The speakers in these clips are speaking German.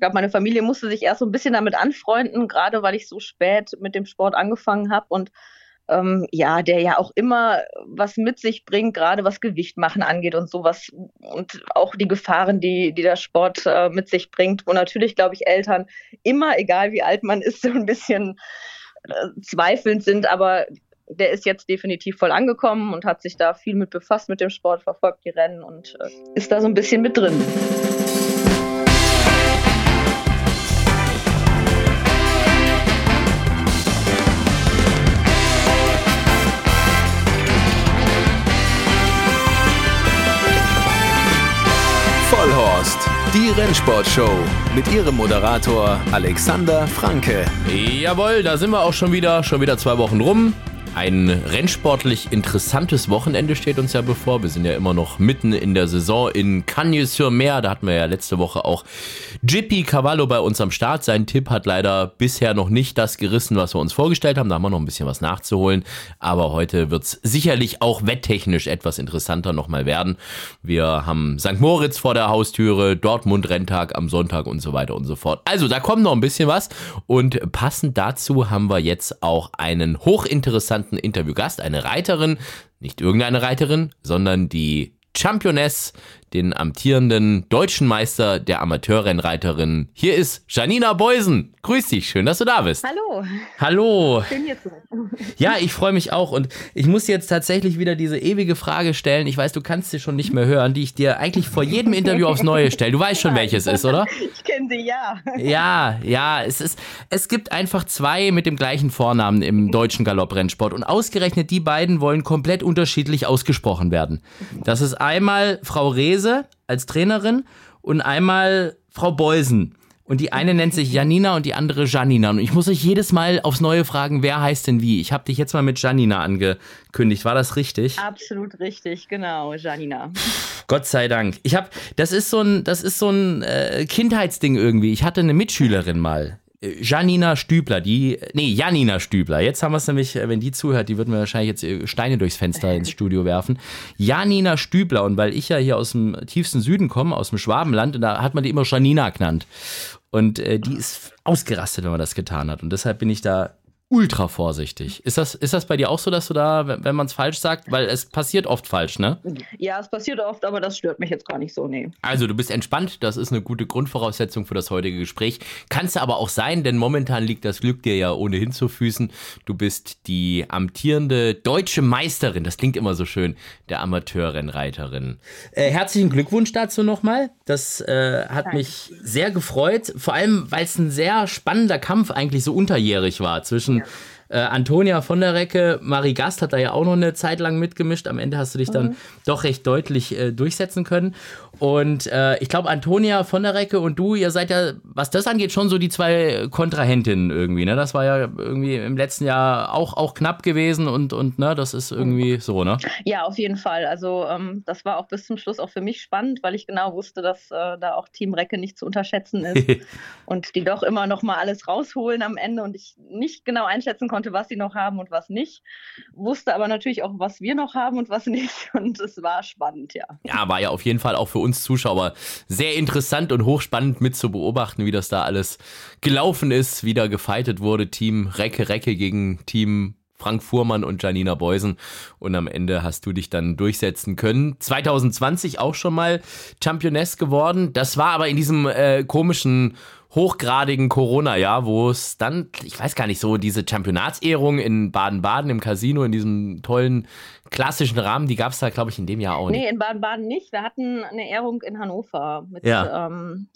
glaube, meine Familie musste sich erst so ein bisschen damit anfreunden, gerade weil ich so spät mit dem Sport angefangen habe und ähm, ja, der ja auch immer was mit sich bringt, gerade was Gewicht machen angeht und sowas und auch die Gefahren, die, die der Sport äh, mit sich bringt, wo natürlich, glaube ich, Eltern immer, egal wie alt man ist, so ein bisschen äh, zweifelnd sind, aber der ist jetzt definitiv voll angekommen und hat sich da viel mit befasst mit dem Sport, verfolgt die Rennen und äh, ist da so ein bisschen mit drin. Die Rennsportshow mit ihrem Moderator Alexander Franke. Jawohl, da sind wir auch schon wieder, schon wieder zwei Wochen rum. Ein rennsportlich interessantes Wochenende steht uns ja bevor. Wir sind ja immer noch mitten in der Saison in Cagnes-sur-Mer. Da hatten wir ja letzte Woche auch Jippy Cavallo bei uns am Start. Sein Tipp hat leider bisher noch nicht das gerissen, was wir uns vorgestellt haben. Da haben wir noch ein bisschen was nachzuholen. Aber heute wird es sicherlich auch wetttechnisch etwas interessanter nochmal werden. Wir haben St. Moritz vor der Haustüre, Dortmund-Renntag am Sonntag und so weiter und so fort. Also da kommt noch ein bisschen was. Und passend dazu haben wir jetzt auch einen hochinteressanten interessanten Interviewgast, eine Reiterin, nicht irgendeine Reiterin, sondern die Championess den amtierenden deutschen Meister der Amateurrennreiterin. Hier ist Janina Beusen. Grüß dich, schön, dass du da bist. Hallo. Hallo. Schön hier zu sein. Ja, ich freue mich auch und ich muss jetzt tatsächlich wieder diese ewige Frage stellen. Ich weiß, du kannst sie schon nicht mehr hören, die ich dir eigentlich vor jedem Interview aufs Neue stelle. Du weißt schon, welches ist, oder? Ich kenne sie, ja. Ja, ja, es ist, es gibt einfach zwei mit dem gleichen Vornamen im deutschen Galopprennsport und ausgerechnet die beiden wollen komplett unterschiedlich ausgesprochen werden. Das ist einmal Frau Rehse Käse als Trainerin und einmal Frau Beusen. Und die eine nennt sich Janina und die andere Janina. Und ich muss euch jedes Mal aufs Neue fragen, wer heißt denn wie? Ich habe dich jetzt mal mit Janina angekündigt. War das richtig? Absolut richtig, genau, Janina. Gott sei Dank. Ich habe, das ist so ein, das ist so ein äh, Kindheitsding irgendwie. Ich hatte eine Mitschülerin mal. Janina Stübler, die, nee, Janina Stübler. Jetzt haben wir es nämlich, äh, wenn die zuhört, die würden wir wahrscheinlich jetzt äh, Steine durchs Fenster ins Studio werfen. Janina Stübler. Und weil ich ja hier aus dem tiefsten Süden komme, aus dem Schwabenland, und da hat man die immer Janina genannt. Und äh, die ist ausgerastet, wenn man das getan hat. Und deshalb bin ich da ultra vorsichtig. Ist das, ist das bei dir auch so, dass du da, wenn man es falsch sagt, weil es passiert oft falsch, ne? Ja, es passiert oft, aber das stört mich jetzt gar nicht so, nee. Also du bist entspannt, das ist eine gute Grundvoraussetzung für das heutige Gespräch. Kannst du aber auch sein, denn momentan liegt das Glück dir ja ohnehin zu Füßen. Du bist die amtierende deutsche Meisterin, das klingt immer so schön, der Amateurrennreiterin. Äh, herzlichen Glückwunsch dazu nochmal. Das äh, hat Danke. mich sehr gefreut, vor allem, weil es ein sehr spannender Kampf eigentlich so unterjährig war zwischen äh, Antonia von der Recke, Marie Gast hat da ja auch noch eine Zeit lang mitgemischt. Am Ende hast du dich dann mhm. doch recht deutlich äh, durchsetzen können. Und äh, ich glaube, Antonia von der Recke und du, ihr seid ja, was das angeht, schon so die zwei Kontrahentinnen irgendwie. Ne? Das war ja irgendwie im letzten Jahr auch, auch knapp gewesen und, und ne, das ist irgendwie so, ne? Ja, auf jeden Fall. Also ähm, das war auch bis zum Schluss auch für mich spannend, weil ich genau wusste, dass äh, da auch Team Recke nicht zu unterschätzen ist und die doch immer noch mal alles rausholen am Ende und ich nicht genau einschätzen konnte, was sie noch haben und was nicht. Wusste aber natürlich auch, was wir noch haben und was nicht und es war spannend, ja. Ja, war ja auf jeden Fall auch für uns Zuschauer sehr interessant und hochspannend mit zu beobachten, wie das da alles gelaufen ist, wie da gefeitet wurde. Team Recke Recke gegen Team Frank Fuhrmann und Janina Beusen. Und am Ende hast du dich dann durchsetzen können. 2020 auch schon mal Championess geworden. Das war aber in diesem äh, komischen hochgradigen Corona-Jahr, wo es dann, ich weiß gar nicht, so diese Championatsehrung in Baden-Baden im Casino, in diesem tollen klassischen Rahmen, die gab es da, glaube ich, in dem Jahr auch nicht. Nee, in Baden-Baden nicht. Wir hatten eine Ehrung in Hannover mit ja. ähm,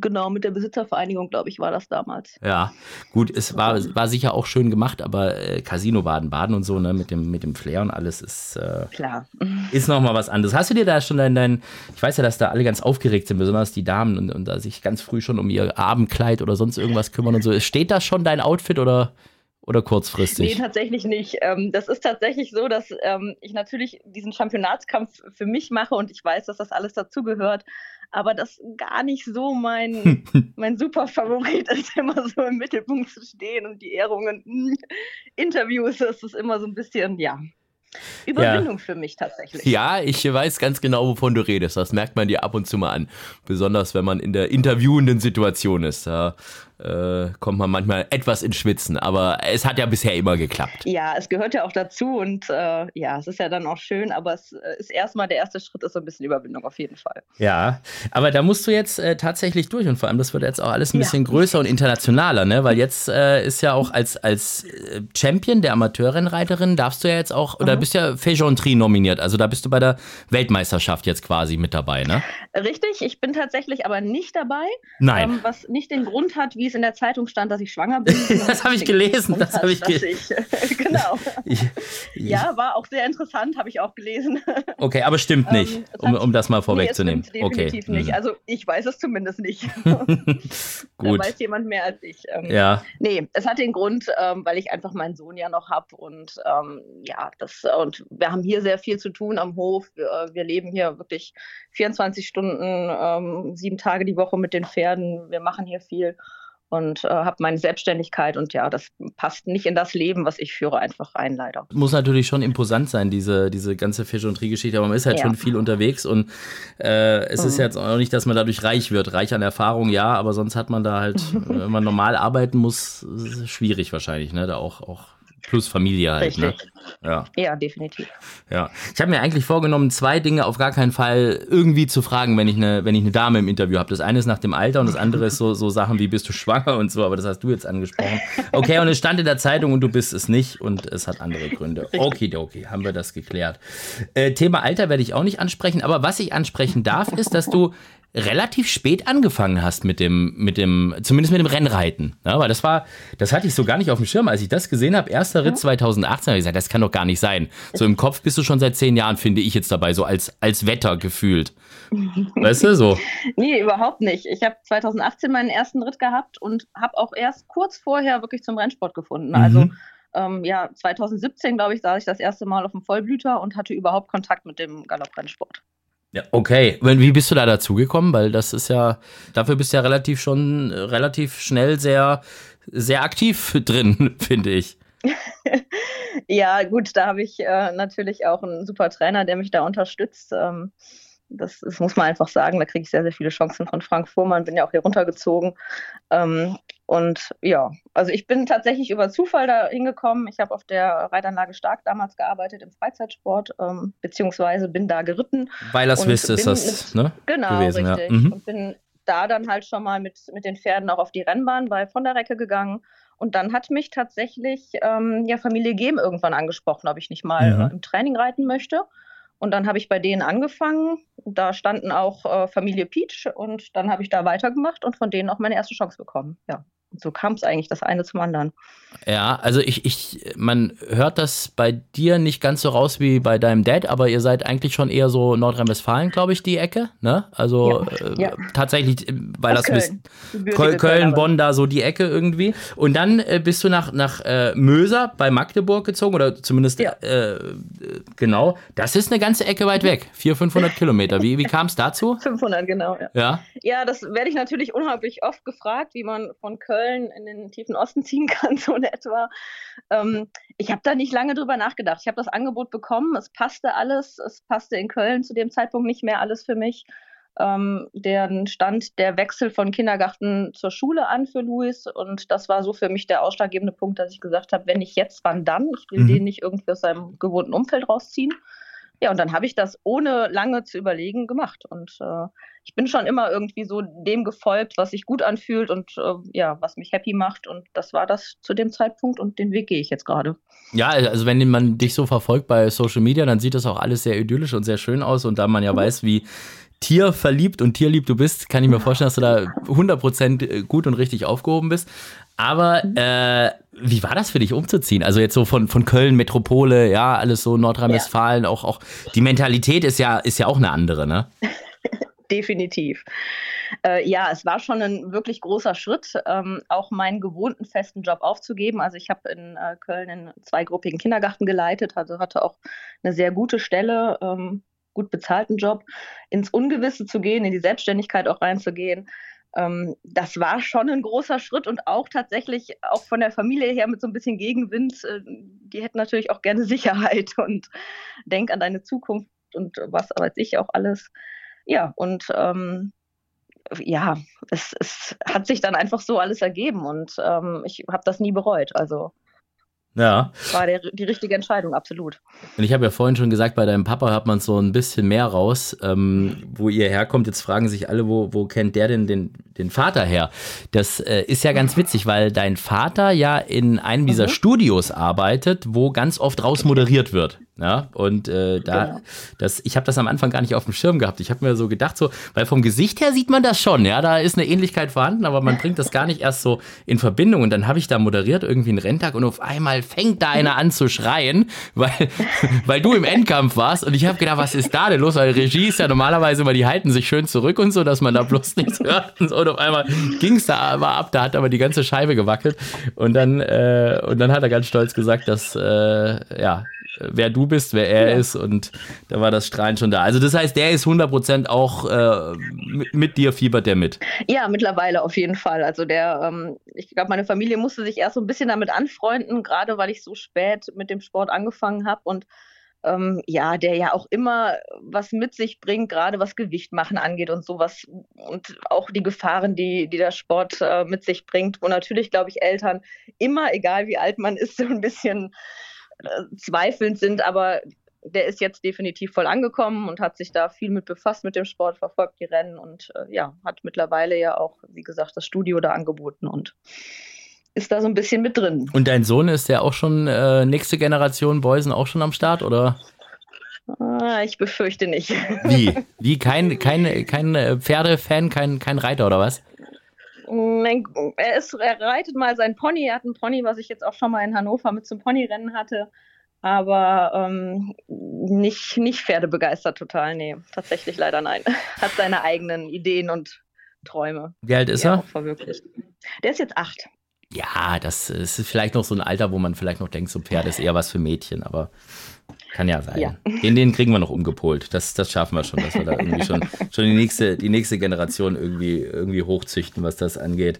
Genau, mit der Besitzervereinigung, glaube ich, war das damals. Ja, gut, es war, war sicher auch schön gemacht, aber äh, Casino Baden-Baden und so, ne, mit dem, mit dem Flair und alles ist, äh, Klar. ist nochmal was anderes. Hast du dir da schon dein, dein, ich weiß ja, dass da alle ganz aufgeregt sind, besonders die Damen und, und da sich ganz früh schon um ihr Abendkleid oder sonst irgendwas kümmern und so. Steht da schon dein Outfit oder? oder kurzfristig? Nee, tatsächlich nicht. Ähm, das ist tatsächlich so, dass ähm, ich natürlich diesen Championatskampf für mich mache und ich weiß, dass das alles dazugehört aber das gar nicht so mein, mein super Favorit ist, immer so im Mittelpunkt zu stehen und die Ehrungen, hm, Interviews, das ist immer so ein bisschen, ja. Überwindung ja. für mich tatsächlich. Ja, ich weiß ganz genau, wovon du redest. Das merkt man dir ab und zu mal an. Besonders wenn man in der interviewenden Situation ist. Da äh, kommt man manchmal etwas ins Schwitzen, aber es hat ja bisher immer geklappt. Ja, es gehört ja auch dazu und äh, ja, es ist ja dann auch schön, aber es äh, ist erstmal der erste Schritt, ist so ein bisschen Überwindung auf jeden Fall. Ja, aber da musst du jetzt äh, tatsächlich durch und vor allem, das wird jetzt auch alles ein bisschen größer und internationaler, ne? Weil jetzt äh, ist ja auch als, als äh, Champion der Amateurrennreiterin darfst du ja jetzt auch, oder mhm. bist ja Fejontri nominiert, also da bist du bei der Weltmeisterschaft jetzt quasi mit dabei, ne? Richtig, ich bin tatsächlich aber nicht dabei. Nein. Ähm, was nicht den Grund hat, wie es in der Zeitung stand, dass ich schwanger bin. das habe ich gelesen. Das habe ich gelesen. genau. Ich, ich, ja, war auch sehr interessant, habe ich auch gelesen. Okay, aber stimmt ähm, nicht, um, um das mal vorwegzunehmen. Nee, definitiv okay. nicht. Mhm. Also ich weiß es zumindest nicht. Gut. Da weiß jemand mehr als ich. Ähm, ja. Nee, es hat den Grund, ähm, weil ich einfach meinen Sohn ja noch habe und ähm, ja, das und wir haben hier sehr viel zu tun am Hof. Wir, äh, wir leben hier wirklich 24 Stunden, ähm, sieben Tage die Woche mit den Pferden. Wir machen hier viel und äh, habe meine Selbstständigkeit und ja, das passt nicht in das Leben, was ich führe, einfach rein, leider. Muss natürlich schon imposant sein, diese, diese ganze Fisch- und Tri-Geschichte, aber man ist halt ja. schon viel unterwegs und äh, es mhm. ist jetzt auch nicht, dass man dadurch reich wird. Reich an Erfahrung, ja, aber sonst hat man da halt, wenn man normal arbeiten muss, schwierig wahrscheinlich, ne, da auch, auch plus Familie halt. Ne? Richtig. Ne? Ja. ja, definitiv. Ja, ich habe mir eigentlich vorgenommen, zwei Dinge auf gar keinen Fall irgendwie zu fragen, wenn ich eine, wenn ich eine Dame im Interview habe. Das eine ist nach dem Alter und das andere ist so, so Sachen wie bist du schwanger und so, aber das hast du jetzt angesprochen. Okay, und es stand in der Zeitung und du bist es nicht und es hat andere Gründe. Okay, okay, haben wir das geklärt. Äh, Thema Alter werde ich auch nicht ansprechen, aber was ich ansprechen darf, ist, dass du relativ spät angefangen hast mit dem, mit dem, zumindest mit dem Rennreiten. Ja, weil das war, das hatte ich so gar nicht auf dem Schirm. Als ich das gesehen habe, erster Ritt 2018, habe ich gesagt, das kann doch gar nicht sein. So im Kopf bist du schon seit zehn Jahren, finde ich jetzt dabei, so als, als Wetter gefühlt. Weißt du, so? Nee, überhaupt nicht. Ich habe 2018 meinen ersten Ritt gehabt und habe auch erst kurz vorher wirklich zum Rennsport gefunden. Also mhm. ähm, ja, 2017, glaube ich, saß ich das erste Mal auf dem Vollblüter und hatte überhaupt Kontakt mit dem Galopprennsport. Ja, okay. Wie bist du da dazugekommen? Weil das ist ja, dafür bist du ja relativ schon äh, relativ schnell sehr, sehr aktiv drin, finde ich. ja, gut, da habe ich äh, natürlich auch einen super Trainer, der mich da unterstützt. Ähm, das, das, muss man einfach sagen. Da kriege ich sehr, sehr viele Chancen von Frank Fuhrmann. Bin ja auch hier runtergezogen. Ähm, und ja, also ich bin tatsächlich über Zufall da hingekommen. Ich habe auf der Reitanlage Stark damals gearbeitet im Freizeitsport, ähm, beziehungsweise bin da geritten. Weil das wisst ist das, ne? Genau, gewesen, richtig. Ja. Mhm. Und bin da dann halt schon mal mit, mit den Pferden auch auf die Rennbahn bei von der Recke gegangen. Und dann hat mich tatsächlich ähm, ja, Familie Gehm irgendwann angesprochen, ob ich nicht mal äh, im Training reiten möchte. Und dann habe ich bei denen angefangen. Da standen auch äh, Familie Peach und dann habe ich da weitergemacht und von denen auch meine erste Chance bekommen. Ja. So kam es eigentlich das eine zum anderen. Ja, also ich, ich, man hört das bei dir nicht ganz so raus wie bei deinem Dad, aber ihr seid eigentlich schon eher so Nordrhein-Westfalen, glaube ich, die Ecke, ne? Also ja, äh, ja. tatsächlich, äh, weil Aus das Köln. bist Köln, Köln, Bonn, da so die Ecke irgendwie. Und dann äh, bist du nach, nach äh, Möser bei Magdeburg gezogen oder zumindest ja. Äh, genau. Das ist eine ganze Ecke weit weg, 400, 500 Kilometer. Wie, wie kam es dazu? 500, genau. Ja. ja, ja das werde ich natürlich unheimlich oft gefragt, wie man von Köln Köln in den tiefen Osten ziehen kann, so in etwa. Ähm, ich habe da nicht lange drüber nachgedacht. Ich habe das Angebot bekommen, es passte alles, es passte in Köln zu dem Zeitpunkt nicht mehr alles für mich. Ähm, der stand der Wechsel von Kindergarten zur Schule an für Luis und das war so für mich der ausschlaggebende Punkt, dass ich gesagt habe, wenn nicht jetzt, wann dann? Ich will mhm. den nicht irgendwie aus seinem gewohnten Umfeld rausziehen. Ja, und dann habe ich das ohne lange zu überlegen gemacht. Und äh, ich bin schon immer irgendwie so dem gefolgt, was sich gut anfühlt und äh, ja, was mich happy macht. Und das war das zu dem Zeitpunkt und den Weg gehe ich jetzt gerade. Ja, also wenn man dich so verfolgt bei Social Media, dann sieht das auch alles sehr idyllisch und sehr schön aus. Und da man ja mhm. weiß, wie tierverliebt und tierlieb du bist, kann ich mir vorstellen, dass du da 100% gut und richtig aufgehoben bist. Aber mhm. äh, wie war das für dich umzuziehen? Also jetzt so von, von Köln, Metropole, ja, alles so Nordrhein-Westfalen, ja. auch, auch die Mentalität ist ja, ist ja auch eine andere, ne? Definitiv. Äh, ja, es war schon ein wirklich großer Schritt, ähm, auch meinen gewohnten festen Job aufzugeben. Also ich habe in äh, Köln einen zweigruppigen Kindergarten geleitet, also hatte auch eine sehr gute Stelle, ähm, gut bezahlten Job, ins Ungewisse zu gehen, in die Selbstständigkeit auch reinzugehen das war schon ein großer Schritt und auch tatsächlich auch von der Familie her mit so ein bisschen Gegenwind. Äh, die hätten natürlich auch gerne Sicherheit und denk an deine Zukunft und was weiß ich auch alles. Ja, und ähm, ja, es, es hat sich dann einfach so alles ergeben und ähm, ich habe das nie bereut. Also ja. War der, die richtige Entscheidung, absolut. Und ich habe ja vorhin schon gesagt, bei deinem Papa hört man so ein bisschen mehr raus, ähm, wo ihr herkommt. Jetzt fragen sich alle, wo, wo kennt der denn den, den Vater her? Das äh, ist ja ganz witzig, weil dein Vater ja in einem dieser mhm. Studios arbeitet, wo ganz oft raus moderiert wird. Ja, und äh, da, genau. das, ich habe das am Anfang gar nicht auf dem Schirm gehabt. Ich habe mir so gedacht, so, weil vom Gesicht her sieht man das schon, ja, da ist eine Ähnlichkeit vorhanden, aber man bringt das gar nicht erst so in Verbindung. Und dann habe ich da moderiert, irgendwie einen Renntag, und auf einmal fängt da einer an zu schreien, weil, weil du im Endkampf warst. Und ich habe gedacht, was ist da denn los? Weil Regie ist ja normalerweise immer, die halten sich schön zurück und so, dass man da bloß nichts hört. Und, so. und auf einmal ging es da aber ab, da hat aber die ganze Scheibe gewackelt. Und dann, äh, und dann hat er ganz stolz gesagt, dass, äh, ja, wer du bist, wer er ja. ist und da war das Strahlen schon da. Also das heißt, der ist 100% auch äh, mit, mit, dir fiebert der mit. Ja, mittlerweile auf jeden Fall. Also der, ähm, ich glaube, meine Familie musste sich erst so ein bisschen damit anfreunden, gerade weil ich so spät mit dem Sport angefangen habe und ähm, ja, der ja auch immer was mit sich bringt, gerade was Gewicht machen angeht und sowas und auch die Gefahren, die, die der Sport äh, mit sich bringt, wo natürlich, glaube ich, Eltern immer, egal wie alt man ist, so ein bisschen zweifelnd sind, aber der ist jetzt definitiv voll angekommen und hat sich da viel mit befasst mit dem Sport, verfolgt die Rennen und äh, ja, hat mittlerweile ja auch, wie gesagt, das Studio da angeboten und ist da so ein bisschen mit drin. Und dein Sohn ist ja auch schon äh, nächste Generation Beusen auch schon am Start, oder? Ah, ich befürchte nicht. Wie? Wie? Kein, kein, kein äh, Pferdefan, kein, kein Reiter oder was? Er, ist, er reitet mal sein Pony. Er hat ein Pony, was ich jetzt auch schon mal in Hannover mit zum Ponyrennen hatte. Aber ähm, nicht, nicht pferdebegeistert total, nee. Tatsächlich leider nein. Hat seine eigenen Ideen und Träume. Wie alt ist er? Verwirklicht. Der ist jetzt acht. Ja, das ist vielleicht noch so ein Alter, wo man vielleicht noch denkt, so Pferd ist eher was für Mädchen, aber kann ja sein. Ja. Den, den kriegen wir noch umgepolt. Das, das schaffen wir schon, dass wir da irgendwie schon, schon die, nächste, die nächste Generation irgendwie, irgendwie hochzüchten, was das angeht.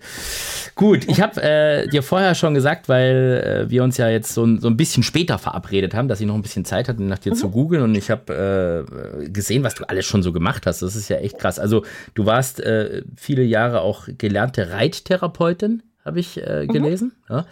Gut, ich habe äh, dir vorher schon gesagt, weil äh, wir uns ja jetzt so, so ein bisschen später verabredet haben, dass ich noch ein bisschen Zeit hatte, nach dir mhm. zu googeln und ich habe äh, gesehen, was du alles schon so gemacht hast. Das ist ja echt krass. Also du warst äh, viele Jahre auch gelernte Reittherapeutin habe ich äh, mhm. gelesen. Mhm.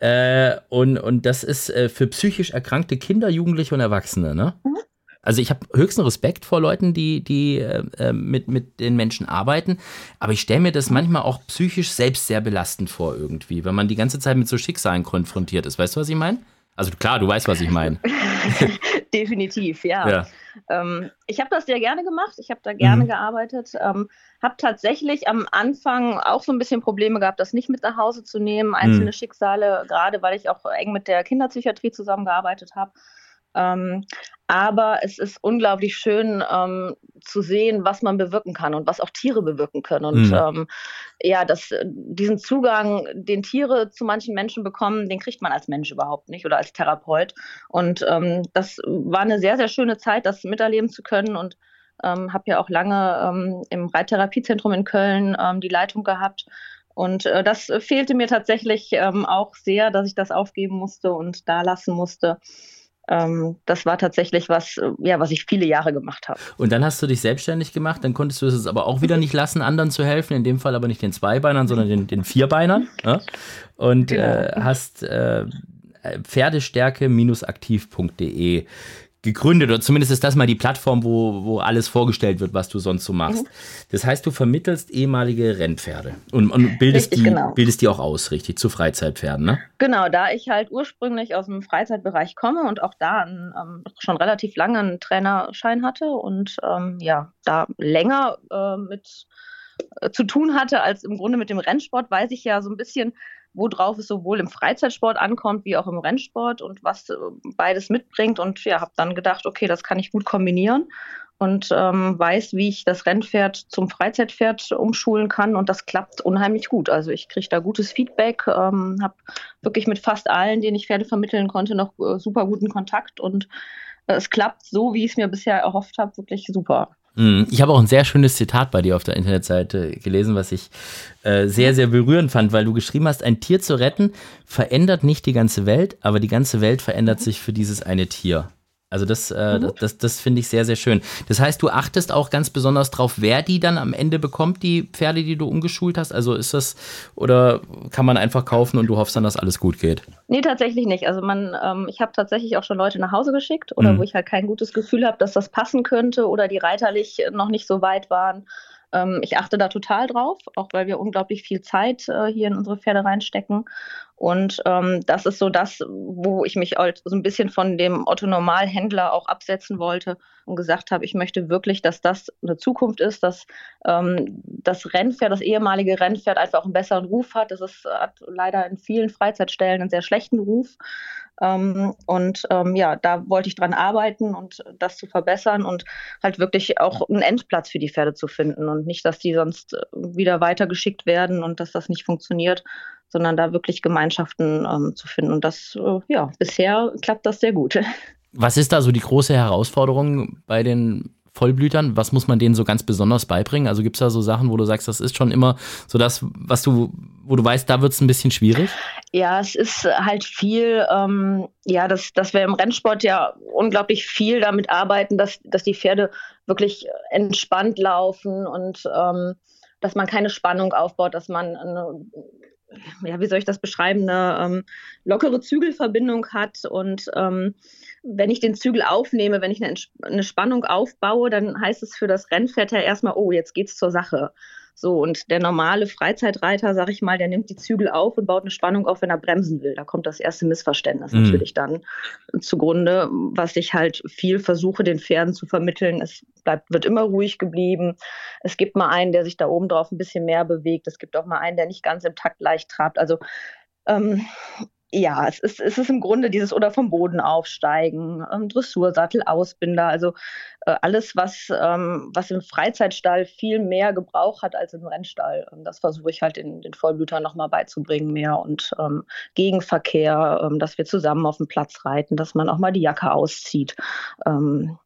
Ja. Äh, und, und das ist äh, für psychisch erkrankte Kinder, Jugendliche und Erwachsene. Ne? Mhm. Also ich habe höchsten Respekt vor Leuten, die, die äh, äh, mit, mit den Menschen arbeiten, aber ich stelle mir das manchmal auch psychisch selbst sehr belastend vor irgendwie, wenn man die ganze Zeit mit so Schicksalen konfrontiert ist. Weißt du, was ich meine? Also klar, du weißt, was ich meine. Definitiv, ja. ja. Ähm, ich habe das sehr gerne gemacht. Ich habe da gerne mhm. gearbeitet. Ähm, habe tatsächlich am Anfang auch so ein bisschen Probleme gehabt, das nicht mit nach Hause zu nehmen, einzelne mhm. Schicksale, gerade weil ich auch eng mit der Kinderpsychiatrie zusammengearbeitet habe. Ähm, aber es ist unglaublich schön ähm, zu sehen, was man bewirken kann und was auch Tiere bewirken können. Und mhm. ähm, ja, das, diesen Zugang, den Tiere zu manchen Menschen bekommen, den kriegt man als Mensch überhaupt nicht oder als Therapeut. Und ähm, das war eine sehr, sehr schöne Zeit, das miterleben zu können. Und ähm, habe ja auch lange ähm, im Reittherapiezentrum in Köln ähm, die Leitung gehabt. Und äh, das fehlte mir tatsächlich auch sehr, dass ich das aufgeben musste und da lassen musste das war tatsächlich was, äh, ja, was ich viele Jahre gemacht habe. Und dann hast du dich selbstständig gemacht, dann konntest du es aber auch wieder nicht lassen, anderen zu helfen, in dem Fall aber nicht den Zweibeinern, sondern den, den Vierbeinern. Ja? Und genau. äh, hast äh, pferdestärke-aktiv.de gegründet oder zumindest ist das mal die Plattform, wo, wo alles vorgestellt wird, was du sonst so machst. Mhm. Das heißt, du vermittelst ehemalige Rennpferde und, und bildest, richtig, die, genau. bildest die auch aus, richtig, zu Freizeitpferden, ne? Genau, da ich halt ursprünglich aus dem Freizeitbereich komme und auch da einen, ähm, schon relativ lange einen Trainerschein hatte und ähm, ja, da länger äh, mit zu tun hatte als im Grunde mit dem Rennsport, weiß ich ja so ein bisschen, worauf es sowohl im Freizeitsport ankommt wie auch im Rennsport und was äh, beides mitbringt. Und ja, habe dann gedacht, okay, das kann ich gut kombinieren und ähm, weiß, wie ich das Rennpferd zum Freizeitpferd umschulen kann und das klappt unheimlich gut. Also ich kriege da gutes Feedback, ähm, habe wirklich mit fast allen, denen ich Pferde vermitteln konnte, noch äh, super guten Kontakt und äh, es klappt so, wie ich es mir bisher erhofft habe, wirklich super. Mhm. Ich habe auch ein sehr schönes Zitat bei dir auf der Internetseite gelesen, was ich äh, sehr, sehr berührend fand, weil du geschrieben hast, ein Tier zu retten verändert nicht die ganze Welt, aber die ganze Welt verändert sich für dieses eine Tier. Also das, äh, mhm. das, das finde ich sehr, sehr schön. Das heißt, du achtest auch ganz besonders drauf, wer die dann am Ende bekommt, die Pferde, die du umgeschult hast. Also ist das, oder kann man einfach kaufen und du hoffst dann, dass alles gut geht? Nee, tatsächlich nicht. Also man, ähm, ich habe tatsächlich auch schon Leute nach Hause geschickt oder mhm. wo ich halt kein gutes Gefühl habe, dass das passen könnte oder die reiterlich noch nicht so weit waren. Ähm, ich achte da total drauf, auch weil wir unglaublich viel Zeit äh, hier in unsere Pferde reinstecken. Und ähm, das ist so das, wo ich mich halt so ein bisschen von dem Otto-Normalhändler auch absetzen wollte und gesagt habe, ich möchte wirklich, dass das eine Zukunft ist, dass ähm, das Rennpferd, das ehemalige Rennpferd einfach auch einen besseren Ruf hat. Das ist, hat leider in vielen Freizeitstellen einen sehr schlechten Ruf. Ähm, und ähm, ja, da wollte ich dran arbeiten und das zu verbessern und halt wirklich auch einen Endplatz für die Pferde zu finden und nicht, dass die sonst wieder weitergeschickt werden und dass das nicht funktioniert, sondern da wirklich Gemeinschaften ähm, zu finden. Und das, äh, ja, bisher klappt das sehr gut. Was ist da so die große Herausforderung bei den Vollblütern? Was muss man denen so ganz besonders beibringen? Also gibt es da so Sachen, wo du sagst, das ist schon immer so das, was du, wo du weißt, da wird es ein bisschen schwierig? Ja, es ist halt viel, ähm, ja, dass, dass wir im Rennsport ja unglaublich viel damit arbeiten, dass, dass die Pferde wirklich entspannt laufen und ähm, dass man keine Spannung aufbaut, dass man eine ja, wie soll ich das beschreiben, eine ähm, lockere Zügelverbindung hat. Und ähm, wenn ich den Zügel aufnehme, wenn ich eine, eine Spannung aufbaue, dann heißt es für das Rennpferd ja erstmal, oh, jetzt geht's zur Sache. So, und der normale Freizeitreiter, sag ich mal, der nimmt die Zügel auf und baut eine Spannung auf, wenn er bremsen will. Da kommt das erste Missverständnis mhm. natürlich dann zugrunde, was ich halt viel versuche, den Pferden zu vermitteln. Es bleibt, wird immer ruhig geblieben. Es gibt mal einen, der sich da oben drauf ein bisschen mehr bewegt. Es gibt auch mal einen, der nicht ganz im Takt leicht trabt. Also ähm, ja, es ist, es ist im Grunde dieses oder vom Boden aufsteigen, ähm, Dressursattel, Ausbinder, also äh, alles, was, ähm, was im Freizeitstall viel mehr Gebrauch hat als im Rennstall. Und das versuche ich halt in den Vollblütern nochmal beizubringen mehr und ähm, Gegenverkehr, ähm, dass wir zusammen auf dem Platz reiten, dass man auch mal die Jacke auszieht. Ähm,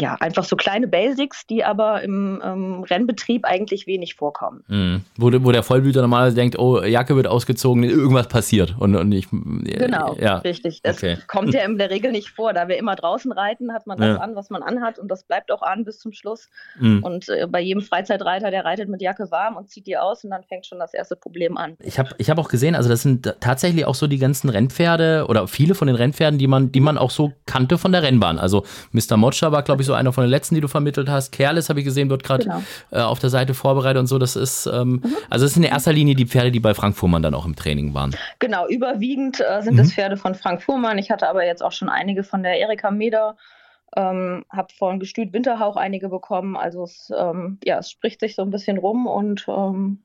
ja, einfach so kleine Basics, die aber im ähm, Rennbetrieb eigentlich wenig vorkommen. Mhm. Wo, wo, der Vollblüter normalerweise denkt, oh, Jacke wird ausgezogen, irgendwas passiert. Und, und ich, genau, ja. richtig. Das okay. kommt ja in der Regel nicht vor. Da wir immer draußen reiten, hat man das ja. an, was man anhat und das bleibt auch an bis zum Schluss. Mhm. Und äh, bei jedem Freizeitreiter, der reitet mit Jacke warm und zieht die aus und dann fängt schon das erste Problem an. Ich habe ich hab auch gesehen, also das sind tatsächlich auch so die ganzen Rennpferde oder viele von den Rennpferden, die man, die man auch so kannte von der Rennbahn. Also Mr. Motscher war, glaube ich, so einer von den letzten, die du vermittelt hast. Kerles habe ich gesehen, wird gerade genau. äh, auf der Seite vorbereitet und so. Das ist, ähm, mhm. also es sind in erster Linie die Pferde, die bei Frank Fuhrmann dann auch im Training waren. Genau, überwiegend äh, sind mhm. es Pferde von Frank Fuhrmann. Ich hatte aber jetzt auch schon einige von der Erika Meder. Ähm, habe von Gestüt Winterhauch einige bekommen. Also es, ähm, ja, es spricht sich so ein bisschen rum und ähm,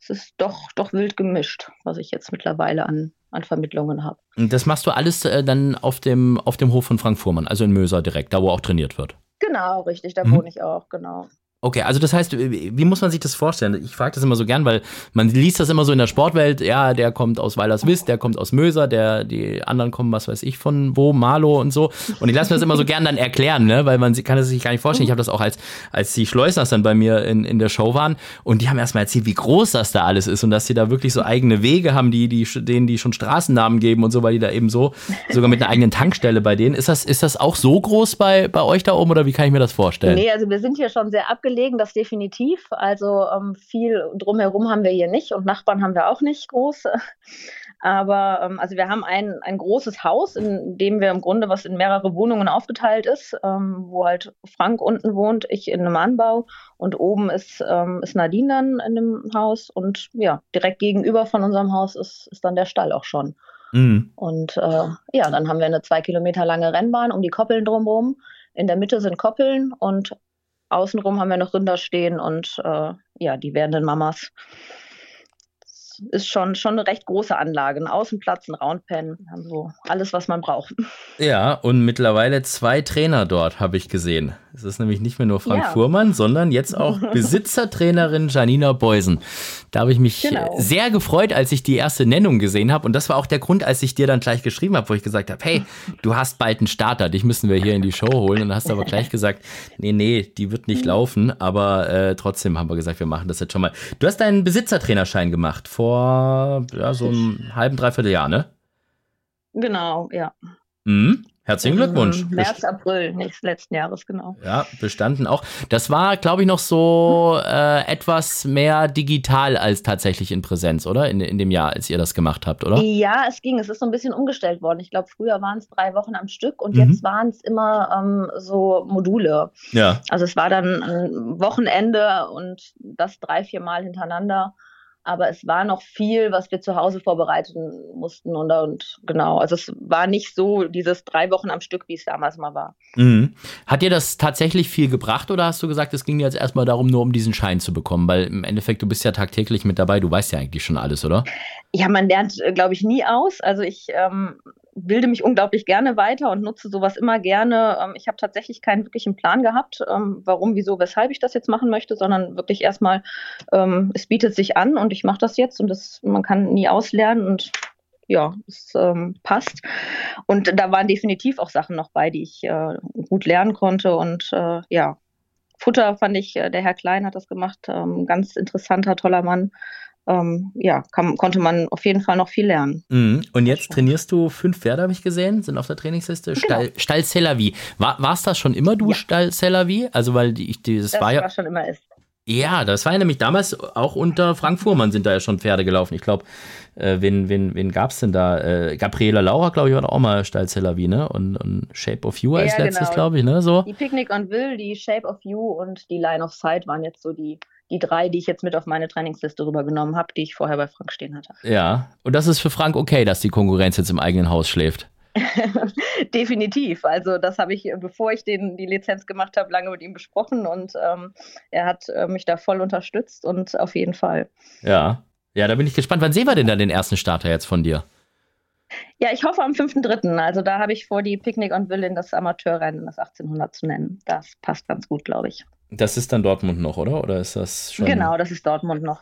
es ist doch, doch wild gemischt, was ich jetzt mittlerweile an an Vermittlungen habe. Das machst du alles äh, dann auf dem, auf dem Hof von Frank Fuhrmann, also in Möser direkt, da wo auch trainiert wird. Genau, richtig, da mhm. wohne ich auch, genau. Okay, also das heißt, wie muss man sich das vorstellen? Ich frage das immer so gern, weil man liest das immer so in der Sportwelt, ja, der kommt aus Weilerswist, der kommt aus Möser, der, die anderen kommen, was weiß ich, von wo, Marlo und so. Und ich lasse mir das immer so gern dann erklären, ne? weil man kann es sich gar nicht vorstellen. Ich habe das auch als, als die Schleusners dann bei mir in, in der Show waren und die haben erstmal erzählt, wie groß das da alles ist und dass sie da wirklich so eigene Wege haben, die, die, denen die schon Straßennamen geben und so, weil die da eben so, sogar mit einer eigenen Tankstelle bei denen. Ist das, ist das auch so groß bei, bei euch da oben oder wie kann ich mir das vorstellen? Nee, also wir sind hier schon sehr abgelehnt gelegen, das definitiv. Also ähm, viel drumherum haben wir hier nicht und Nachbarn haben wir auch nicht groß. Aber ähm, also wir haben ein, ein großes Haus, in dem wir im Grunde, was in mehrere Wohnungen aufgeteilt ist, ähm, wo halt Frank unten wohnt, ich in einem Anbau und oben ist, ähm, ist Nadine dann in dem Haus und ja, direkt gegenüber von unserem Haus ist, ist dann der Stall auch schon. Mhm. Und äh, ja, dann haben wir eine zwei Kilometer lange Rennbahn um die Koppeln drumherum. In der Mitte sind Koppeln und Außenrum haben wir noch Rinder stehen und äh, ja, die werdenden Mamas. Das ist schon, schon eine recht große Anlage. Ein Außenplatz, ein Roundpen, haben so alles, was man braucht. Ja, und mittlerweile zwei Trainer dort, habe ich gesehen. Es ist nämlich nicht mehr nur Frank Ja. Fuhrmann, sondern jetzt auch Besitzertrainerin Janina Beusen. Da habe ich mich Genau. sehr gefreut, als ich die erste Nennung gesehen habe. Und das war auch der Grund, als ich dir dann gleich geschrieben habe, wo ich gesagt habe, hey, du hast bald einen Starter, dich müssen wir hier in die Show holen. Und dann hast du aber gleich gesagt, nee, nee, die wird nicht laufen. Aber äh, trotzdem haben wir gesagt, wir machen das jetzt schon mal. Du hast deinen Besitzertrainerschein gemacht vor ja, so einem halben, dreiviertel Jahr, ne? Genau, ja. Mhm. Herzlichen Glückwunsch. März, April nächsten letzten Jahres, genau. Ja, bestanden auch. Das war, glaube ich, noch so äh, etwas mehr digital als tatsächlich in Präsenz, oder? In, in dem Jahr, als ihr das gemacht habt, oder? Ja, es ging. Es ist so ein bisschen umgestellt worden. Ich glaube, früher waren es drei Wochen am Stück und Mhm. jetzt waren es immer ähm, so Module. Ja. Also es war dann ein Wochenende und das drei, vier Mal hintereinander. Aber es war noch viel, was wir zu Hause vorbereiten mussten. Und, und genau, also es war nicht so dieses drei Wochen am Stück, wie es damals mal war. Mhm. Hat dir das tatsächlich viel gebracht oder hast du gesagt, es ging dir jetzt erstmal darum, nur um diesen Schein zu bekommen? Weil im Endeffekt, du bist ja tagtäglich mit dabei, du weißt ja eigentlich schon alles, oder? Ja, man lernt, glaube ich, nie aus. Also ich ähm, bilde mich unglaublich gerne weiter und nutze sowas immer gerne. Ähm, ich habe tatsächlich keinen wirklichen Plan gehabt, ähm, warum, wieso, weshalb ich das jetzt machen möchte, sondern wirklich erstmal, ähm, es bietet sich an und ich mache das jetzt und das, man kann nie auslernen und ja, es ähm, passt. Und da waren definitiv auch Sachen noch bei, die ich äh, gut lernen konnte und äh, ja. Futter fand ich, äh, der Herr Klein hat das gemacht, ähm, ganz interessanter, toller Mann ähm, ja, kann, konnte man auf jeden Fall noch viel lernen. Mhm. Und jetzt trainierst du fünf Pferde, habe ich gesehen, sind auf der Trainingsliste. Stall, Stall Cellavi. War es das schon immer du, Ja. Stall Cellavi? Also, weil die, die, das, war ja. schon immer ist. Ja, das war ja nämlich damals auch unter Frank Fuhrmann sind da ja schon Pferde gelaufen. Ich glaube, äh, wen, wen, wen gab es denn da? Äh, Gabriela Laura, glaube ich, war da auch mal Stallzeller wie, ne? Und, und Shape of You als Ja, letztes, genau. glaube ich, ne? So. Die Picnic on Will, die Shape of You und die Line of Sight waren jetzt so die, die drei, die ich jetzt mit auf meine Trainingsliste rübergenommen habe, die ich vorher bei Frank stehen hatte. Ja. Und das ist für Frank okay, dass die Konkurrenz jetzt im eigenen Haus schläft. Definitiv. Also das habe ich, bevor ich den, die Lizenz gemacht habe, lange mit ihm besprochen und ähm, er hat äh, mich da voll unterstützt und auf jeden Fall. Ja. Ja, da bin ich gespannt. Wann sehen wir denn da den ersten Starter jetzt von dir? Ja, ich hoffe am 5.3. Also da habe ich vor, die Picnic on Will in das Amateurrennen, das 1800 zu nennen. Das passt ganz gut, glaube ich. Das ist dann Dortmund noch, oder? Oder ist das schon. Genau, das ist Dortmund noch.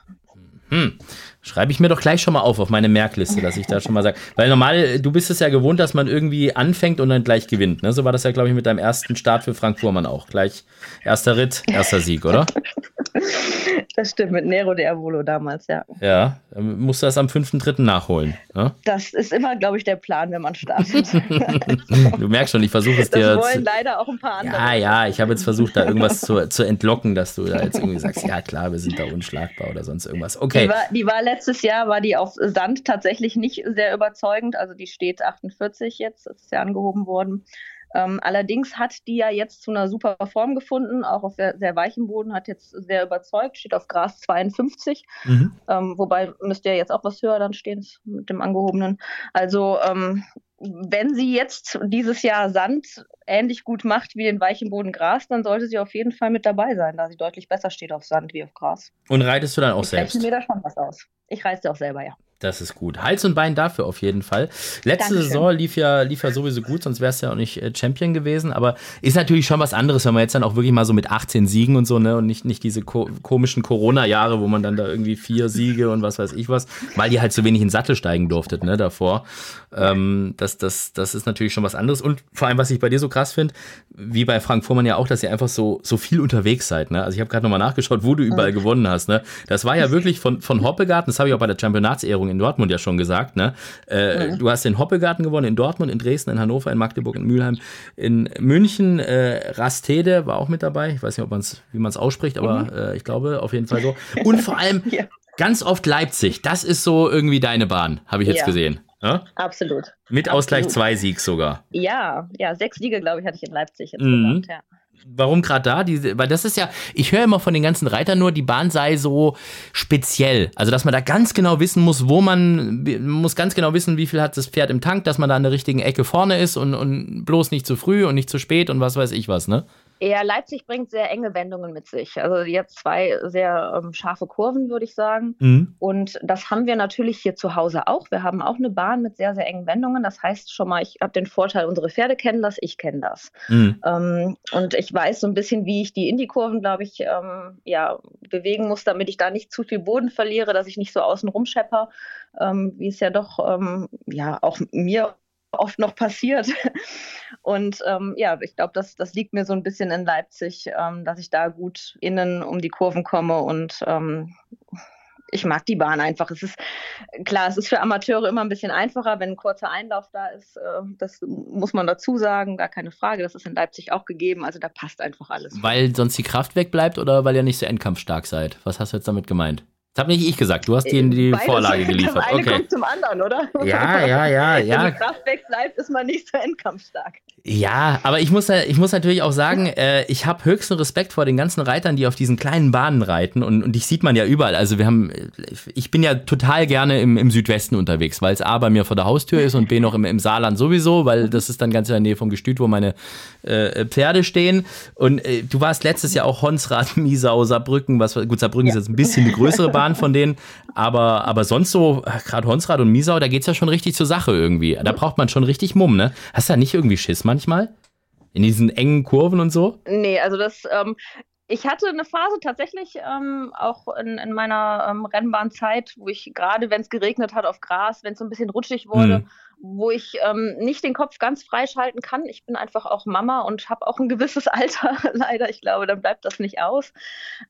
Hm. Schreibe ich mir doch gleich schon mal auf auf meine Merkliste, dass ich da schon mal sage. Weil normal, du bist es ja gewohnt, dass man irgendwie anfängt und dann gleich gewinnt. Ne? So war das ja, glaube ich, mit deinem ersten Start für Frank Fuhrmann auch. Gleich erster Ritt, erster Sieg, oder? Das stimmt, mit Nero de Avolo damals, ja. Ja, dann musst du das am 5.3. nachholen. Ne? Das ist immer, glaube ich, der Plan, wenn man startet. Du merkst schon, ich versuche es Das dir. wollen Zu, leider auch ein paar andere. ja, ja, ich habe jetzt versucht, da irgendwas zu, zu entlocken, dass du da jetzt irgendwie sagst, ja klar, wir sind da unschlagbar oder sonst irgendwas. Die Okay. war, die war letztes Jahr, war die auf Sand tatsächlich nicht sehr überzeugend. Also die steht 48 jetzt, ist ja angehoben worden. Ähm, allerdings hat die ja jetzt zu einer super Form gefunden, auch auf sehr, sehr weichem Boden, hat jetzt sehr überzeugt, steht auf Gras 52. Mhm. Ähm, wobei müsste ja jetzt auch was höher dann stehen mit dem angehobenen. Also ähm, wenn sie jetzt dieses Jahr Sand ähnlich gut macht wie den weichen Boden Gras, dann sollte sie auf jeden Fall mit dabei sein, da sie deutlich besser steht auf Sand wie auf Gras. Und reitest du dann auch ich selbst? mir da schon was aus. Ich reiße auch selber, ja. Das ist gut. Hals und Bein dafür auf jeden Fall. Letzte Dankeschön. Saison lief ja, lief ja sowieso gut, sonst wärst du ja auch nicht äh, Champion gewesen. Aber ist natürlich schon was anderes, wenn man jetzt dann auch wirklich mal so mit 18 Siegen und so, ne? Und nicht, nicht diese ko komischen Corona-Jahre, wo man dann da irgendwie vier Siege und was weiß ich was, weil ihr halt so wenig in den Sattel steigen durftet, ne, davor. Ähm, das, das, das ist natürlich schon was anderes. Und vor allem, was ich bei dir so krass finde, wie bei Frank Fuhrmann ja auch, dass ihr einfach so, so viel unterwegs seid. Ne? Also ich habe gerade nochmal nachgeschaut, wo du überall gewonnen hast. Ne? Das war ja wirklich von, von Hoppegarten, das habe ich auch bei der Championatsehrung in Dortmund ja schon gesagt. Ne? Äh, Du hast den Hoppegarten gewonnen in Dortmund, in Dresden, in Hannover, in Magdeburg, in Mülheim, in München. Äh, Rastede war auch mit dabei. Ich weiß nicht, ob man's, wie man es ausspricht, aber äh, ich glaube auf jeden Fall so. Und vor allem Ja. ganz oft Leipzig. Das ist so irgendwie deine Bahn, habe ich jetzt Ja. gesehen. Ja? Absolut. Mit Ausgleich Absolut. zwei Sieg sogar. Ja, ja, sechs Siege, glaube ich, hatte ich in Leipzig Mhm. insgesamt, ja. Warum gerade da? Diese, weil das ist ja, ich höre immer von den ganzen Reitern nur, die Bahn sei so speziell. Also, dass man da ganz genau wissen muss, wo man, muss ganz genau wissen, wie viel hat das Pferd im Tank, dass man da an der richtigen Ecke vorne ist und, und bloß nicht zu früh und nicht zu spät und was weiß ich was, ne? Ja, Leipzig bringt sehr enge Wendungen mit sich. Also jetzt zwei sehr ähm, scharfe Kurven, würde ich sagen. Mhm. Und das haben wir natürlich hier zu Hause auch. Wir haben auch eine Bahn mit sehr, sehr engen Wendungen. Das heißt schon mal, ich habe den Vorteil, unsere Pferde kennen das, ich kenne das. Mhm. Ähm, und ich weiß so ein bisschen, wie ich die Indie-Kurven, glaube ich, ähm, ja, bewegen muss, damit ich da nicht zu viel Boden verliere, dass ich nicht so außen rumschepper, ähm, wie es ja doch ähm, ja auch mir oft noch passiert. Und ähm, ja, ich glaube, das, das liegt mir so ein bisschen in Leipzig, ähm, dass ich da gut innen um die Kurven komme und ähm, ich mag die Bahn einfach. Es ist klar, es ist für Amateure immer ein bisschen einfacher, wenn ein kurzer Einlauf da ist. Äh, das muss man dazu sagen, gar keine Frage. Das ist in Leipzig auch gegeben. Also da passt einfach alles. Weil sonst die Kraft wegbleibt oder weil ihr nicht so endkampfstark seid? Was hast du jetzt damit gemeint? Das habe nicht ich gesagt, du hast dir die Beides, Vorlage geliefert. Das eine okay. kommt zum anderen, oder? Ja, ja, ja, ja. Wenn die Kraft wegbleibt, ist man nicht so endkampfstark. Ja, aber ich muss, ich muss natürlich auch sagen, äh, ich habe höchsten Respekt vor den ganzen Reitern, die auf diesen kleinen Bahnen reiten und, und dich sieht man ja überall. Also wir haben, ich bin ja total gerne im, im Südwesten unterwegs, weil es A bei mir vor der Haustür ist und B noch im, im Saarland sowieso, weil das ist dann ganz in der Nähe vom Gestüt, wo meine äh, Pferde stehen. Und äh, du warst letztes Jahr auch Honsrad, Miesau, Saarbrücken, was gut, Saarbrücken ja. ist jetzt ein bisschen eine größere Bahn von denen, aber, aber sonst so, gerade Honsrad und Miesau, da geht es ja schon richtig zur Sache irgendwie. Da braucht man schon richtig Mumm, ne? Hast du da nicht irgendwie Schiss manchmal? In diesen engen Kurven und so? Nee, also das, ähm, ich hatte eine Phase tatsächlich ähm, auch in, in meiner ähm, Rennbahnzeit, wo ich gerade, wenn es geregnet hat auf Gras, wenn es so ein bisschen rutschig wurde, mhm. wo ich ähm, nicht den Kopf ganz freischalten kann. Ich bin einfach auch Mama und habe auch ein gewisses Alter, leider. Ich glaube, dann bleibt das nicht aus.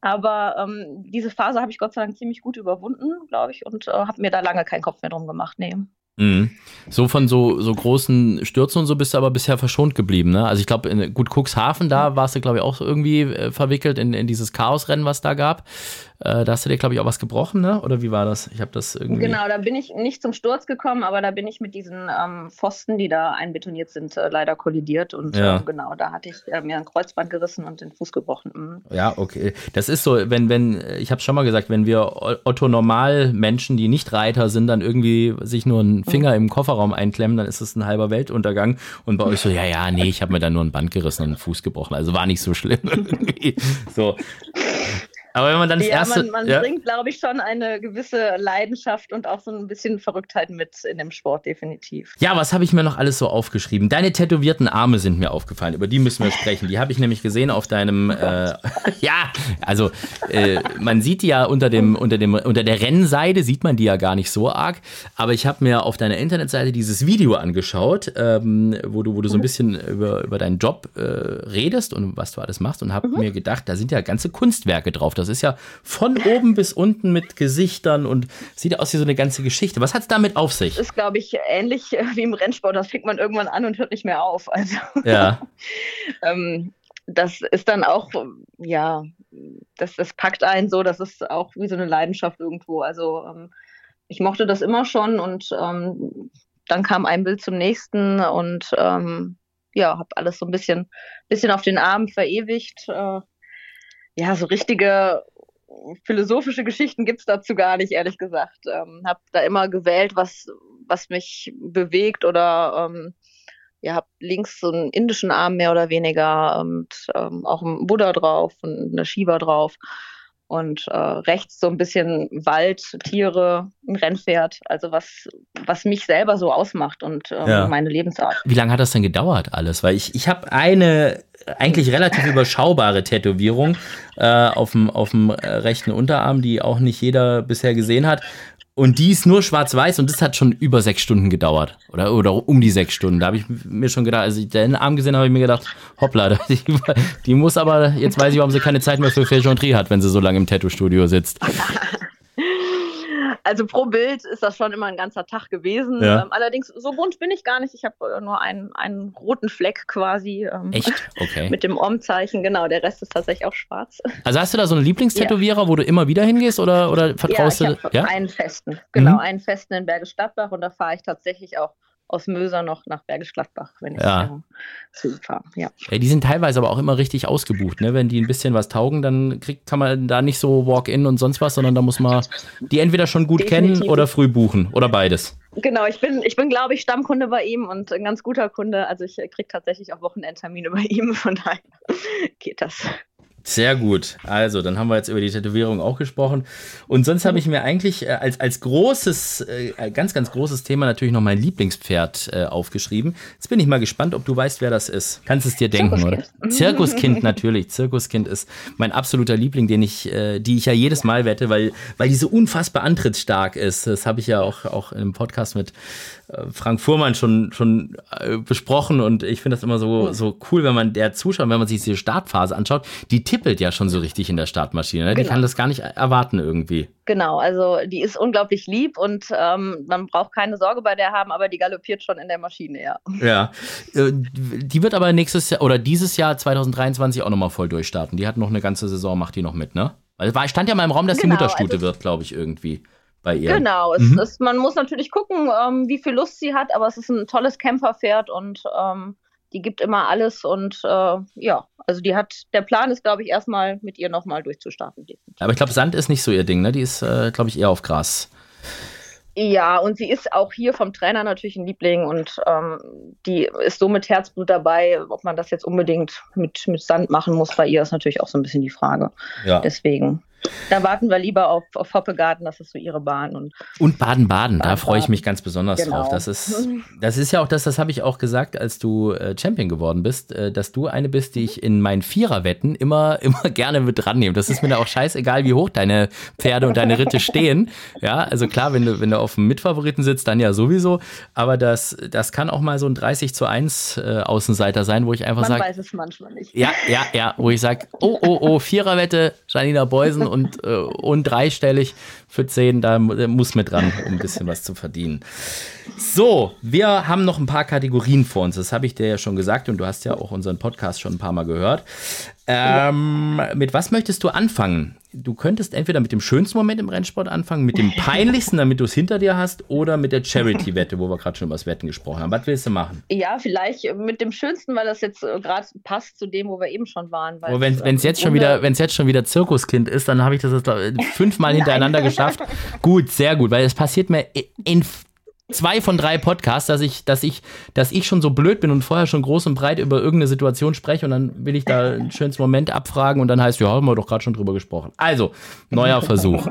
Aber ähm, diese Phase habe ich Gott sei Dank ziemlich gut überwunden, glaube ich, und äh, habe mir da lange keinen Kopf mehr drum gemacht. Nee. Mhm. So von so, so großen Stürzen und so bist du aber bisher verschont geblieben, ne? Also ich glaube, gut, Cuxhaven, da warst du, glaube ich, auch irgendwie äh, verwickelt in, in dieses Chaosrennen, was da gab. Äh, da hast du dir, glaube ich, auch was gebrochen, ne? Oder wie war das? Ich habe das irgendwie. Genau, da bin ich nicht zum Sturz gekommen, aber da bin ich mit diesen ähm, Pfosten, die da einbetoniert sind, äh, leider kollidiert. Und ja. äh, genau, da hatte ich äh, mir ein Kreuzband gerissen und den Fuß gebrochen. Mhm. Ja, okay. Das ist so, wenn, wenn, ich habe schon mal gesagt, wenn wir Otto Normal Menschen, die nicht Reiter sind, dann irgendwie sich nur einen Finger im Kofferraum einklemmen, dann ist es ein halber Weltuntergang. Und bei euch so, ja, ja, nee, ich habe mir da nur ein Band gerissen und einen Fuß gebrochen. Also war nicht so schlimm. so. Aber wenn man dann das ja, erste. Man, man ja? bringt, glaube ich, schon eine gewisse Leidenschaft und auch so ein bisschen Verrücktheit mit in dem Sport, definitiv. Ja, was habe ich mir noch alles so aufgeschrieben? Deine tätowierten Arme sind mir aufgefallen, über die müssen wir sprechen. Die habe ich nämlich gesehen auf deinem. Äh, ja, also äh, man sieht die ja unter, dem, unter, dem, unter der Rennseite, sieht man die ja gar nicht so arg. Aber ich habe mir auf deiner Internetseite dieses Video angeschaut, ähm, wo, du, wo du so ein bisschen über, über deinen Job äh, redest und was du alles machst und habe mhm. mir gedacht, da sind ja ganze Kunstwerke drauf. Das ist ja von oben bis unten mit Gesichtern und sieht aus wie so eine ganze Geschichte. Was hat es damit auf sich? Das ist, glaube ich, ähnlich wie im Rennsport. Das fängt man irgendwann an und hört nicht mehr auf. Also, ja. ähm, das ist dann auch, ja, das, das packt einen so, das ist auch wie so eine Leidenschaft irgendwo. Also ähm, ich mochte das immer schon und ähm, dann kam ein Bild zum nächsten und ähm, ja, habe alles so ein bisschen, bisschen auf den Arm verewigt. Äh, ja, so richtige philosophische Geschichten gibt es dazu gar nicht, ehrlich gesagt. Ähm, habe da immer gewählt, was, was mich bewegt oder ähm, ja, habe links so einen indischen Arm mehr oder weniger und ähm, auch einen Buddha drauf und eine Shiva drauf und äh, rechts so ein bisschen Wald, Tiere, ein Rennpferd, also was, was mich selber so ausmacht und ähm, ja. meine Lebensart. Wie lange hat das denn gedauert alles? Weil ich, ich habe eine eigentlich relativ überschaubare Tätowierung äh, auf dem auf dem rechten Unterarm, die auch nicht jeder bisher gesehen hat. Und die ist nur schwarz-weiß und das hat schon über sechs Stunden gedauert. Oder, oder um die sechs Stunden. Da habe ich mir schon gedacht, als ich den Arm gesehen habe, ich mir gedacht, hoppla, die, die, muss aber, jetzt weiß ich, warum sie keine Zeit mehr für Féjonterie hat, wenn sie so lange im Tattoo-Studio sitzt. Also pro Bild ist das schon immer ein ganzer Tag gewesen. Ja. Ähm, allerdings, so bunt bin ich gar nicht. Ich habe äh, nur einen, einen roten Fleck quasi. Ähm, Echt? Okay. Mit dem Om-Zeichen, genau. Der Rest ist tatsächlich auch schwarz. Also hast du da so einen Lieblingstätowierer, ja. wo du immer wieder hingehst oder, oder vertraust ja, ich du? Ja, einen festen. Genau, mhm. einen festen in Bergisch Gladbach und da fahre ich tatsächlich auch aus Möser noch nach Bergisch Gladbach, wenn ich ja. äh, fahre. Ja. ja. Die sind teilweise aber auch immer richtig ausgebucht. Ne? Wenn die ein bisschen was taugen, dann kriegt, kann man da nicht so Walk-in und sonst was, sondern da muss man die entweder schon gut Definitiv. kennen oder früh buchen oder beides. Genau, ich bin, ich bin, glaube ich, Stammkunde bei ihm und ein ganz guter Kunde. Also ich kriege tatsächlich auch Wochenendtermine bei ihm, von daher geht das. Sehr gut. Also, dann haben wir jetzt über die Tätowierung auch gesprochen. Und sonst habe ich mir eigentlich äh, als, als großes, äh, ganz, ganz großes Thema natürlich noch mein Lieblingspferd äh, aufgeschrieben. Jetzt bin ich mal gespannt, ob du weißt, wer das ist. Kannst es dir denken, Zirkuskind. oder? Zirkuskind natürlich. Zirkuskind ist mein absoluter Liebling, den ich, äh, die ich ja jedes Mal wette, weil, weil die so unfassbar antrittsstark ist. Das habe ich ja auch, auch im Podcast mit äh, Frank Fuhrmann schon, schon äh, besprochen und ich finde das immer so, so cool, wenn man der Zuschauer, wenn man sich diese Startphase anschaut, die tippelt ja schon so richtig in der Startmaschine. Ne? Die genau. kann das gar nicht erwarten irgendwie. Genau, also die ist unglaublich lieb und ähm, man braucht keine Sorge bei der haben, aber die galoppiert schon in der Maschine, ja. Ja, äh, die wird aber nächstes Jahr oder dieses Jahr 2023 auch nochmal voll durchstarten. Die hat noch eine ganze Saison, macht die noch mit, ne? Weil war, stand ja mal im Raum, dass genau, die Mutterstute also wird, glaube ich, irgendwie bei ihr. Genau, es mhm. ist, man muss natürlich gucken, ähm, wie viel Lust sie hat, aber es ist ein tolles Kämpferpferd und ähm, die gibt immer alles und äh, ja, also die hat, der Plan ist, glaube ich, erstmal mit ihr nochmal durchzustarten. Aber ich glaube, Sand ist nicht so ihr Ding, ne? Die ist, äh, glaube ich, eher auf Gras. Ja, und sie ist auch hier vom Trainer natürlich ein Liebling und ähm, die ist so mit Herzblut dabei. Ob man das jetzt unbedingt mit, mit Sand machen muss bei ihr, ist natürlich auch so ein bisschen die Frage. Ja. Deswegen. Da warten wir lieber auf, auf Hoppegarten, das ist so ihre Bahn. Und, und Baden-Baden, da freue ich mich ganz besonders genau. drauf. Das ist, das ist ja auch das, das habe ich auch gesagt, als du äh, Champion geworden bist, äh, dass du eine bist, die ich in meinen Viererwetten immer, immer gerne mit dran nehme. Das ist mir da auch scheißegal, wie hoch deine Pferde und deine Ritte stehen. Ja, also klar, wenn du, wenn du auf dem Mitfavoriten sitzt, dann ja sowieso. Aber das, das kann auch mal so ein 30 zu 1 äh, Außenseiter sein, wo ich einfach sage. Man weiß es manchmal nicht. Ja, ja, ja, wo ich sage, oh, oh, oh, Viererwette, Janina Beusen und, äh, und dreistellig für 10, da muss mit dran, um ein bisschen was zu verdienen. So, wir haben noch ein paar Kategorien vor uns. Das habe ich dir ja schon gesagt und du hast ja auch unseren Podcast schon ein paar Mal gehört. Ähm, mit was möchtest du anfangen? Du könntest entweder mit dem schönsten Moment im Rennsport anfangen, mit dem peinlichsten, damit du es hinter dir hast, oder mit der Charity-Wette, wo wir gerade schon über das Wetten gesprochen haben. Was willst du machen? Ja, vielleicht mit dem schönsten, weil das jetzt äh, gerade passt zu dem, wo wir eben schon waren. wenn es ähm, jetzt, schon wieder, jetzt schon wieder Zirkuskind ist, dann habe ich das jetzt fünfmal hintereinander geschafft. Gut, sehr gut, weil es passiert mir in zwei von drei Podcasts, dass ich, dass ich, dass ich schon so blöd bin und vorher schon groß und breit über irgendeine Situation spreche und dann will ich da einen schönen Moment abfragen und dann heißt, ja, haben wir doch gerade schon drüber gesprochen. Also, neuer Versuch.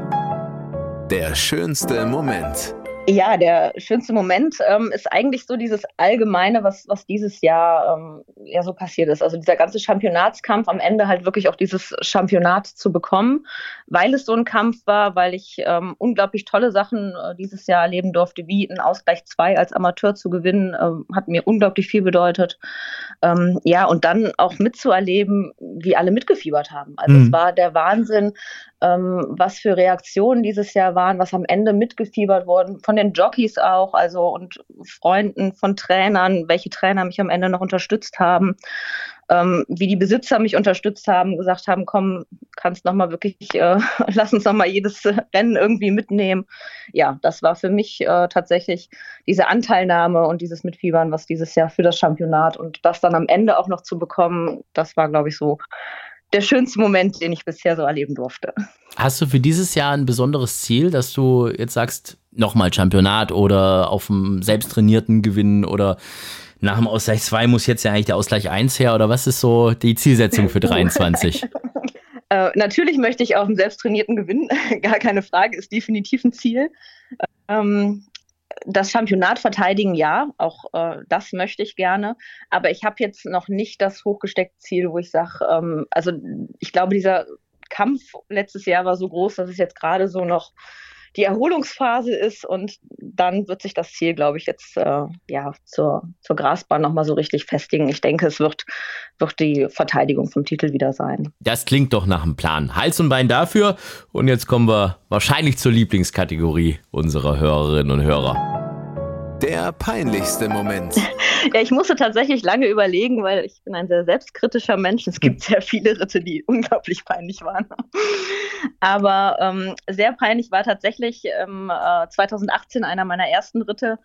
Der schönste Moment. Ja, der schönste Moment ähm, ist eigentlich so dieses Allgemeine, was, was dieses Jahr ähm, ja so passiert ist. Also dieser ganze Championatskampf, am Ende halt wirklich auch dieses Championat zu bekommen, weil es so ein Kampf war, weil ich ähm, unglaublich tolle Sachen äh, dieses Jahr erleben durfte, wie ein Ausgleich 2 als Amateur zu gewinnen, äh, hat mir unglaublich viel bedeutet. Ähm, ja, und dann auch mitzuerleben, wie alle mitgefiebert haben. Also mhm. es war der Wahnsinn, ähm, was für Reaktionen dieses Jahr waren, was am Ende mitgefiebert wurden, von den Jockeys auch, also und Freunden von Trainern, welche Trainer mich am Ende noch unterstützt haben, ähm, wie die Besitzer mich unterstützt haben, gesagt haben, komm, kannst noch mal wirklich, äh, lass uns noch mal jedes Rennen irgendwie mitnehmen. Ja, das war für mich äh, tatsächlich diese Anteilnahme und dieses Mitfiebern, was dieses Jahr für das Championat und das dann am Ende auch noch zu bekommen, das war, glaube ich, so der schönste Moment, den ich bisher so erleben durfte. Hast du für dieses Jahr ein besonderes Ziel, dass du jetzt sagst, nochmal Championat oder auf dem selbsttrainierten gewinnen oder nach dem Ausgleich 2 muss jetzt ja eigentlich der Ausgleich 1 her oder was ist so die Zielsetzung für 23? äh, natürlich möchte ich auf dem selbsttrainierten gewinnen, gar keine Frage, ist definitiv ein Ziel. Ähm, das Championat verteidigen, ja, auch äh, das möchte ich gerne. Aber ich habe jetzt noch nicht das hochgesteckte Ziel, wo ich sage, ähm, also ich glaube, dieser Kampf letztes Jahr war so groß, dass es jetzt gerade so noch die Erholungsphase ist und dann wird sich das Ziel, glaube ich, jetzt äh, ja zur, zur Grasbahn nochmal so richtig festigen. Ich denke, es wird, wird die Verteidigung vom Titel wieder sein. Das klingt doch nach einem Plan. Hals und Bein dafür. Und jetzt kommen wir wahrscheinlich zur Lieblingskategorie unserer Hörerinnen und Hörer. Der peinlichste Moment. Ja, ich musste tatsächlich lange überlegen, weil ich bin ein sehr selbstkritischer Mensch. Es gibt sehr viele Ritte, die unglaublich peinlich waren. Aber ähm, sehr peinlich war tatsächlich ähm, äh, 2018 einer meiner ersten Ritte.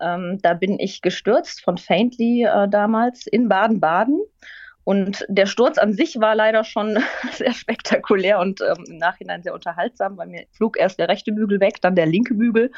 Ähm, da bin ich gestürzt von Faintly äh, damals in Baden-Baden. Und der Sturz an sich war leider schon sehr spektakulär und ähm, im Nachhinein sehr unterhaltsam, weil mir flog erst der rechte Bügel weg, dann der linke Bügel.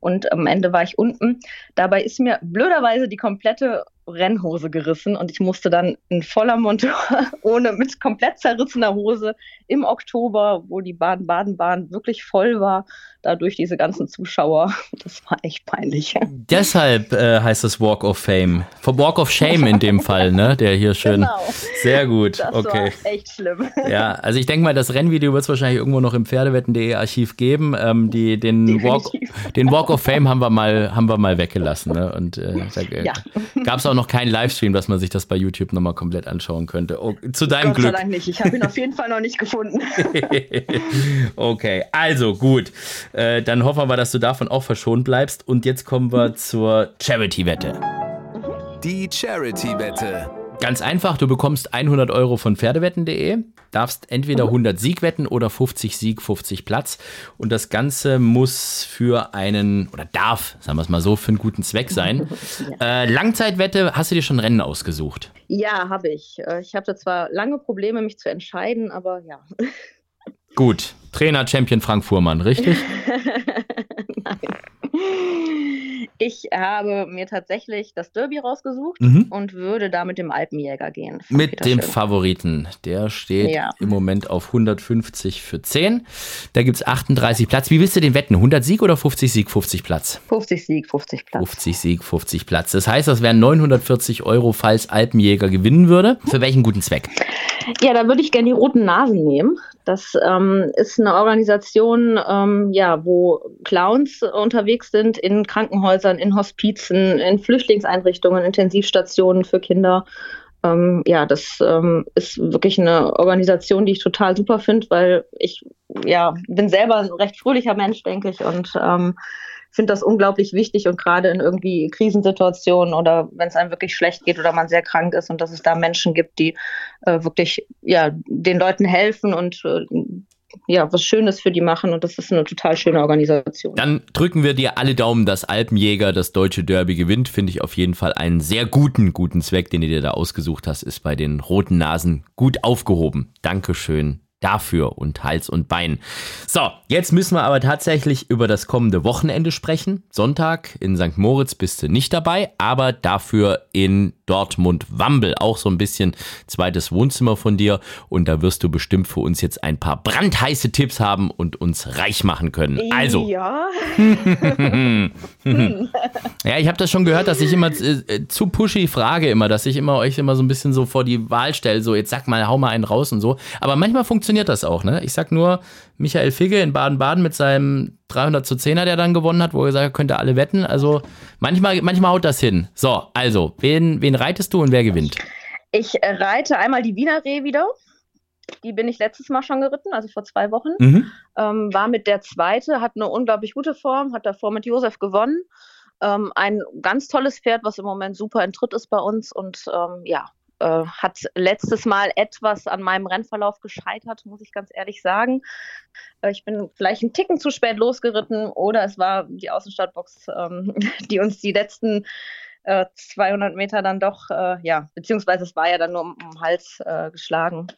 Und am Ende war ich unten. Dabei ist mir blöderweise die komplette Rennhose gerissen und ich musste dann in voller Montur ohne mit komplett zerrissener Hose im Oktober, wo die Baden-Baden-Bahn wirklich voll war, dadurch diese ganzen Zuschauer. Das war echt peinlich. Deshalb äh, heißt es Walk of Fame. Walk of Shame in dem Fall, ne? Der hier schön. Genau. Sehr gut. Das okay. war echt schlimm. Ja, also ich denke mal, das Rennvideo wird es wahrscheinlich irgendwo noch im Pferdewetten.de Archiv geben. Ähm, die, den, Walk, den Walk of Fame haben wir mal, haben wir mal weggelassen. Ne? Und äh, da ja. gab es auch noch keinen Livestream, dass man sich das bei YouTube nochmal komplett anschauen könnte. Oh, zu deinem Gott Glück. Gott sei Dank nicht. Ich habe ihn auf jeden Fall noch nicht gefunden. okay, also gut. Äh, dann hoffen wir, dass du davon auch verschont bleibst. Und jetzt kommen wir zur Charity-Wette. Die Charity-Wette. Ganz einfach, du bekommst 100 Euro von Pferdewetten.de, darfst entweder 100 mhm. Sieg wetten oder 50 Sieg, 50 Platz. Und das Ganze muss für einen, oder darf, sagen wir es mal so, für einen guten Zweck sein. ja. äh, Langzeitwette, hast du dir schon Rennen ausgesucht? Ja, habe ich. Äh, ich hatte zwar lange Probleme, mich zu entscheiden, aber ja. Gut, Trainer Champion Frank Fuhrmann, richtig? Nein. Ich habe mir tatsächlich das Derby rausgesucht mhm. und würde da mit dem Alpenjäger gehen. Mit Peter dem. Favoriten. Der steht ja. im Moment auf 150 für 10. Da gibt es 38 Platz. Wie willst du den wetten? 100 Sieg oder 50 Sieg, 50 Platz? 50 Sieg, 50 Platz. 50 Sieg, 50 Platz. Das heißt, das wären 940 Euro, falls Alpenjäger gewinnen würde. Für welchen guten Zweck? Ja, da würde ich gerne die roten Nasen nehmen. Das ähm, ist eine Organisation, ähm, ja, wo Clowns unterwegs sind in Krankenhäusern, in Hospizen, in Flüchtlingseinrichtungen, Intensivstationen für Kinder. Ähm, ja, das ähm, ist wirklich eine Organisation, die ich total super finde, weil ich ja bin selber ein recht fröhlicher Mensch, denke ich, und ähm, finde das unglaublich wichtig und gerade in irgendwie Krisensituationen oder wenn es einem wirklich schlecht geht oder man sehr krank ist und dass es da Menschen gibt, die äh, wirklich ja den Leuten helfen und äh, ja, was Schönes für die machen und das ist eine total schöne Organisation. Dann drücken wir dir alle Daumen, dass Alpenjäger das deutsche Derby gewinnt. Finde ich auf jeden Fall einen sehr guten, guten Zweck, den du dir da ausgesucht hast, ist bei den roten Nasen gut aufgehoben. Dankeschön dafür und Hals und Bein. So, jetzt müssen wir aber tatsächlich über das kommende Wochenende sprechen. Sonntag in St. Moritz bist du nicht dabei, aber dafür in Dortmund-Wambel. Auch so ein bisschen zweites Wohnzimmer von dir. Und da wirst du bestimmt für uns jetzt ein paar brandheiße Tipps haben und uns reich machen können. Also. Ja. ja, ich habe das schon gehört, dass ich immer äh, zu pushy frage immer, dass ich immer euch immer so ein bisschen so vor die Wahl stelle. So, jetzt sag mal, hau mal einen raus und so. Aber manchmal funktioniert das auch, ne? Ich sag nur, Michael Figge in Baden-Baden mit seinem 300 zu 10er, der dann gewonnen hat, wo er gesagt hat, könnte alle wetten. Also manchmal, manchmal haut das hin. So, also, wen, wen reitest du und wer gewinnt? Ich reite einmal die Wiener Reh wieder. Die bin ich letztes Mal schon geritten, also vor zwei Wochen. Mhm. Ähm, war mit der zweite, hat eine unglaublich gute Form, hat davor mit Josef gewonnen. Ähm, ein ganz tolles Pferd, was im Moment super in Tritt ist bei uns und ähm, ja, äh, hat letztes Mal etwas an meinem Rennverlauf gescheitert, muss ich ganz ehrlich sagen. Äh, ich bin vielleicht einen Ticken zu spät losgeritten oder es war die Außenstadtbox, ähm, die uns die letzten äh, 200 Meter dann doch, äh, ja, beziehungsweise es war ja dann nur um, um den Hals äh, geschlagen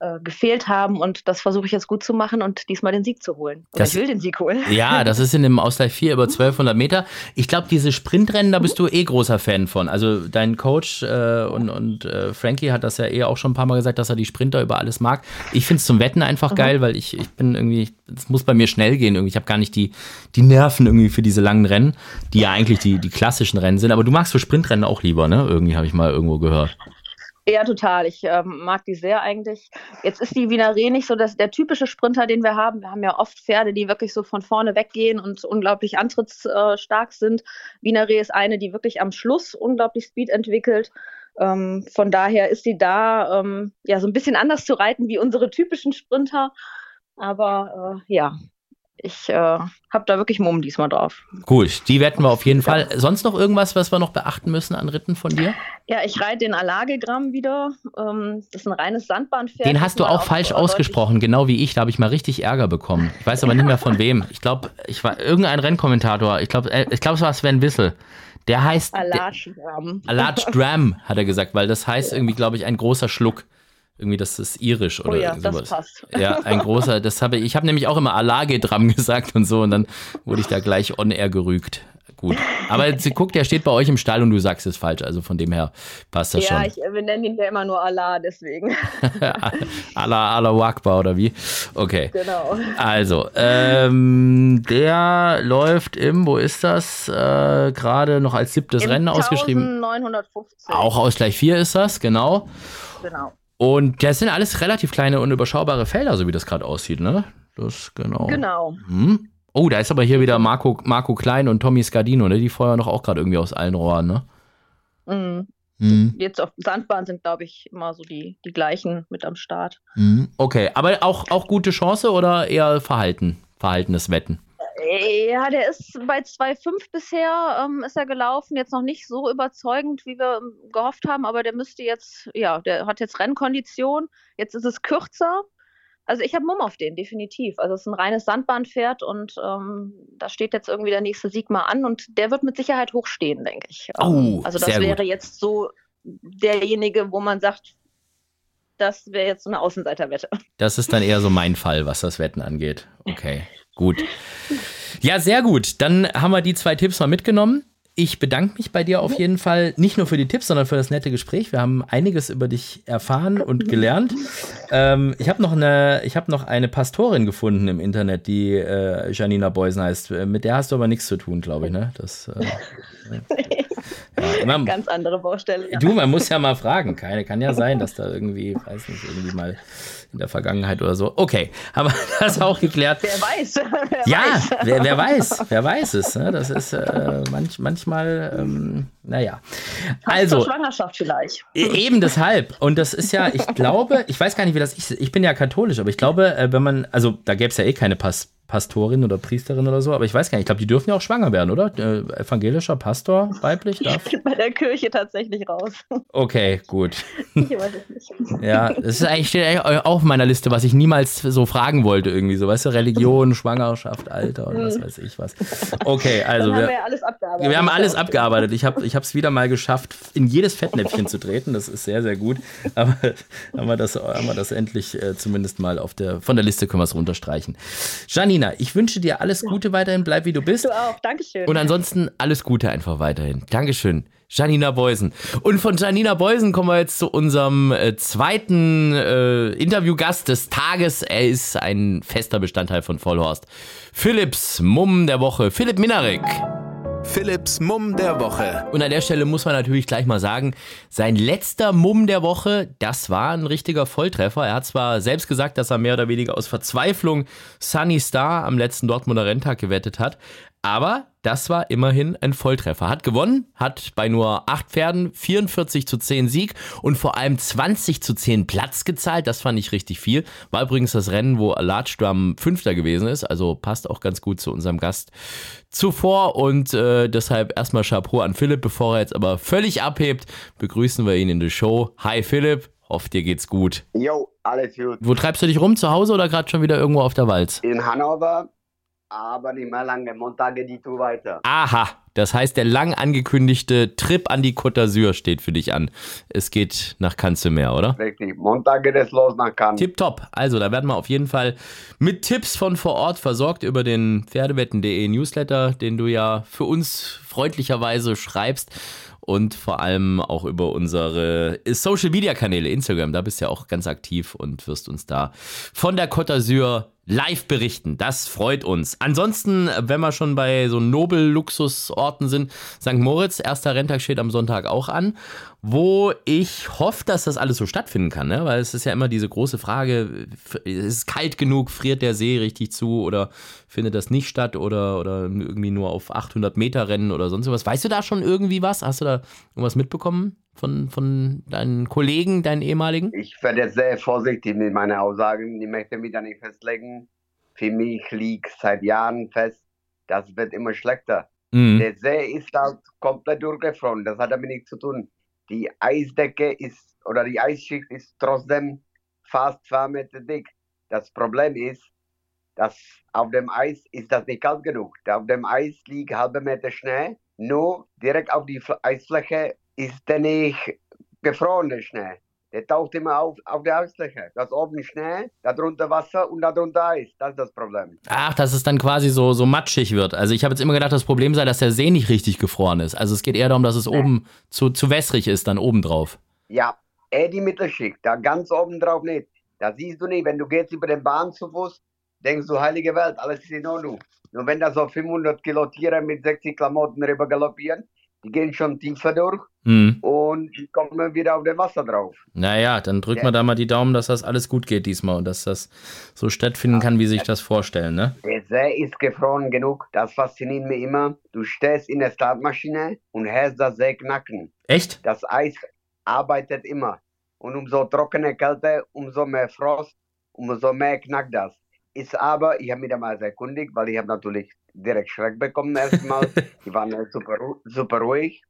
äh, gefehlt haben und das versuche ich jetzt gut zu machen und diesmal den Sieg zu holen. Oder das, ich will den Sieg holen. Ja, das ist in dem Ausgleich 4 über 1200 Meter. Ich glaube, diese Sprintrennen, da bist du eh großer Fan von. Also dein Coach äh, und, und äh, Frankie hat das ja eh auch schon ein paar Mal gesagt, dass er die Sprinter über alles mag. Ich finde es zum Wetten einfach mhm. geil, weil ich, ich bin irgendwie, es muss bei mir schnell gehen irgendwie. Ich habe gar nicht die, die Nerven irgendwie für diese langen Rennen, die ja eigentlich die, die klassischen Rennen sind. Aber du magst für Sprintrennen auch lieber, ne? Irgendwie habe ich mal irgendwo gehört. Ja, total. Ich ähm, mag die sehr eigentlich. Jetzt ist die Wiener Reh nicht so dass der typische Sprinter, den wir haben. Wir haben ja oft Pferde, die wirklich so von vorne weggehen und unglaublich antrittsstark sind. Wiener Reh ist eine, die wirklich am Schluss unglaublich Speed entwickelt. Ähm, von daher ist sie da ähm, ja so ein bisschen anders zu reiten wie unsere typischen Sprinter. Aber äh, ja, ich äh, habe da wirklich Mumm diesmal drauf. Gut, die wetten wir auf jeden Fall. Sonst noch irgendwas, was wir noch beachten müssen an Ritten von dir? Ja, ich reite den Alagegramm wieder. Ähm, das ist ein reines Sandbahnpferd. Den hast du auch falsch ausgesprochen, genau wie ich. Da habe ich mal richtig Ärger bekommen. Ich weiß aber nicht mehr von wem. Ich glaube, ich war irgendein Rennkommentator. Ich glaube, äh, ich glaub, es war Sven Wissel. Der heißt. Alatschdram. Alatschdram, hat er gesagt, weil das heißt irgendwie, glaube ich, ein großer Schluck Irgendwie, das ist irisch oder oh ja, sowas. das passt. Ja, ein großer, das habe ich, ich habe nämlich auch immer Alage-Dram gesagt und so und dann wurde ich da gleich on air gerügt. Gut. Aber sie guckt, der steht bei euch im Stall und du sagst es falsch, also von dem her passt das ja, schon. ich, wir nennen ihn ja immer nur Allah, deswegen. Allah, Allah Wakba oder wie? Okay. genau. Also, ähm, der läuft im, wo ist das? Äh, Gerade noch als siebtes Im Rennen ausgeschrieben. 1950. Auch Ausgleich 4 ist das, genau. Genau. Und das sind alles relativ kleine und überschaubare Felder, so wie das gerade aussieht, ne? Das, genau. Genau. Hm? Oh, da ist aber hier wieder Marco, Marco Klein und Tommy Scardino, ne? Die feuern doch auch gerade irgendwie aus allen Rohren, ne? Mhm. Hm. Jetzt auf Sandbahn sind, glaube ich, immer so die, die gleichen mit am Start. Hm. Okay, aber auch, auch gute Chance oder eher Verhalten? Verhaltenes Wetten? Äh, Ja, der ist bei 2,5 bisher ähm, ist er gelaufen. Jetzt noch nicht so überzeugend, wie wir ähm, gehofft haben, aber der müsste jetzt, ja, der hat jetzt Rennkondition. Jetzt ist es kürzer. Also ich habe Mumm auf den, definitiv. Also es ist ein reines Sandbahnpferd und ähm, da steht jetzt irgendwie der nächste Sieg mal an und der wird mit Sicherheit hochstehen, denke ich. Oh, Ähm, also das wäre gut. jetzt so derjenige, wo man sagt, das wäre jetzt so eine Außenseiterwette. Das ist dann eher so mein Fall, was das Wetten angeht. Okay, gut. Ja, sehr gut. Dann haben wir die zwei Tipps mal mitgenommen. Ich bedanke mich bei dir auf jeden Fall, nicht nur für die Tipps, sondern für das nette Gespräch. Wir haben einiges über dich erfahren und gelernt. Ähm, ich habe noch, eine, ich noch eine Pastorin gefunden im Internet, die äh, Janina Beusen heißt. Äh, Mit der hast du aber nichts zu tun, glaube ich. Ne? Das, äh, ja, man, Ganz andere Baustelle. Ja. Du, man muss ja mal fragen. Keine, kann ja sein, dass da irgendwie, weiß nicht, irgendwie mal in der Vergangenheit oder so. Okay, haben wir das auch geklärt. Wer weiß? Wer Ja, weiß. wer, wer weiß, wer weiß es. Ne? Das ist äh, manch, manchmal, ähm, naja. Also, Schwangerschaft vielleicht. e- eben deshalb. Und das ist ja, ich glaube, ich weiß gar nicht, wie das ist. Ich bin ja katholisch, aber ich glaube, äh, wenn man, also da gäbe es ja eh keine Pas Pastorin oder Priesterin oder so, aber ich weiß gar nicht, ich glaube, die dürfen ja auch schwanger werden, oder? Äh, evangelischer Pastor, weiblich, darf? Bei der Kirche tatsächlich raus. Okay, gut. Ich weiß es nicht. Ja, das ist eigentlich steht eigentlich auch auf meiner Liste, was ich niemals so fragen wollte irgendwie so, weißt du, Religion, Schwangerschaft, Alter und was weiß ich was. Okay, also haben wir wir, ja alles abgearbeitet. wir haben alles abgearbeitet. Ich habe ich es wieder mal geschafft, in jedes Fettnäpfchen zu treten. Das ist sehr, sehr gut. Aber haben wir das, haben wir das endlich äh, zumindest mal auf der, von der Liste können wir es runterstreichen. Janina, ich wünsche dir alles Gute weiterhin, bleib wie du bist. Du auch, Dankeschön. Und ansonsten alles Gute einfach weiterhin. Dankeschön. Janina Beusen. Und von Janina Beusen kommen wir jetzt zu unserem äh, zweiten äh, Interviewgast des Tages. Er ist ein fester Bestandteil von Vollhorst. Philipps Mumm der Woche. Philipp Minarek. Philips Mumm der Woche. Und an der Stelle muss man natürlich gleich mal sagen, sein letzter Mumm der Woche, das war ein richtiger Volltreffer. Er hat zwar selbst gesagt, dass er mehr oder weniger aus Verzweiflung Sunny Star am letzten Dortmunder Renntag gewettet hat, aber das war immerhin ein Volltreffer. Hat gewonnen, hat bei nur acht Pferden 44 zu 10 Sieg und vor allem 20 zu 10 Platz gezahlt. Das fand ich richtig viel. War übrigens das Rennen, wo Alatschdam Fünfter gewesen ist. Also passt auch ganz gut zu unserem Gast zuvor. Und äh, deshalb erstmal Chapeau an Philipp. Bevor er jetzt aber völlig abhebt, begrüßen wir ihn in der Show. Hi Philipp, hoffe dir geht's gut. Jo, alles gut. Wo treibst du dich rum? Zu Hause oder gerade schon wieder irgendwo auf der Walz? In Hannover, aber nicht mehr lange. Montage die Tour weiter. Aha, das heißt, der lang angekündigte Trip an die Côte d'Azur steht für dich an. Es geht nach Kanzelmeer, oder? Wirklich. Montag geht es los nach Cannes. Tipptopp. Also, da werden wir auf jeden Fall mit Tipps von vor Ort versorgt über den Pferdewetten.de Newsletter, den du ja für uns freundlicherweise schreibst. Und vor allem auch über unsere Social Media Kanäle, Instagram. Da bist du ja auch ganz aktiv und wirst uns da von der Côte d'Azur live berichten. Das freut uns. Ansonsten, wenn wir schon bei so Nobel-Luxusorten sind, St. Moritz, erster Renntag steht am Sonntag auch an, wo ich hoffe, dass das alles so stattfinden kann, ne? weil es ist ja immer diese große Frage, ist es kalt genug, friert der See richtig zu oder findet das nicht statt oder, oder irgendwie nur auf 800 Meter Rennen oder sonst was. Weißt du da schon irgendwie was? Hast du da irgendwas mitbekommen von, von deinen Kollegen, deinen ehemaligen? Ich werde jetzt sehr vorsichtig mit meinen Aussagen. Ich möchte mich da nicht festlegen. Für mich liegt seit Jahren fest, das wird immer schlechter. Mhm. Der See ist halt komplett durchgefroren. Das hat damit nichts zu tun. Die Eisdecke ist oder die Eisschicht ist trotzdem fast zwei Meter dick. Das Problem ist, dass auf dem Eis ist das nicht kalt genug. Auf dem Eis liegt halbe Meter Schnee. Nur direkt auf die Fl- Eisfläche ist der nicht gefrorene Schnee. der taucht immer auf, auf der Eisfläche. Das oben Schnee, darunter Wasser und darunter Eis. Das ist das Problem. Ach, dass es dann quasi so, so matschig wird. Also ich habe jetzt immer gedacht, das Problem sei, dass der See nicht richtig gefroren ist. Also es geht eher darum, dass es Nee. oben zu, zu wässrig ist, dann oben drauf. Ja, eher die Mittelschicht, da ganz oben drauf nicht. Da siehst du nicht, wenn du gehst über den Bahn zu Fuß, denkst du, heilige Welt, alles ist in Ordnung. Nur wenn da so 500 Kilo Tiere mit 60 Klamotten rüber galoppieren, die gehen schon tiefer durch Hm. und die kommen wieder auf das Wasser drauf. Naja, dann drücken Ja. wir da mal die Daumen, dass das alles gut geht diesmal und dass das so stattfinden kann, wie sich das vorstellen, ne? Der See ist gefroren genug, das fasziniert mich immer. Du stehst in der Startmaschine und hörst das See knacken. Echt? Das Eis arbeitet immer. Und umso trockene Kälte, umso mehr Frost, umso mehr knackt das. Ist aber, ich habe mich damals erkundigt, weil ich habe natürlich direkt Schreck bekommen erstmal. Die waren ja super, super ruhig.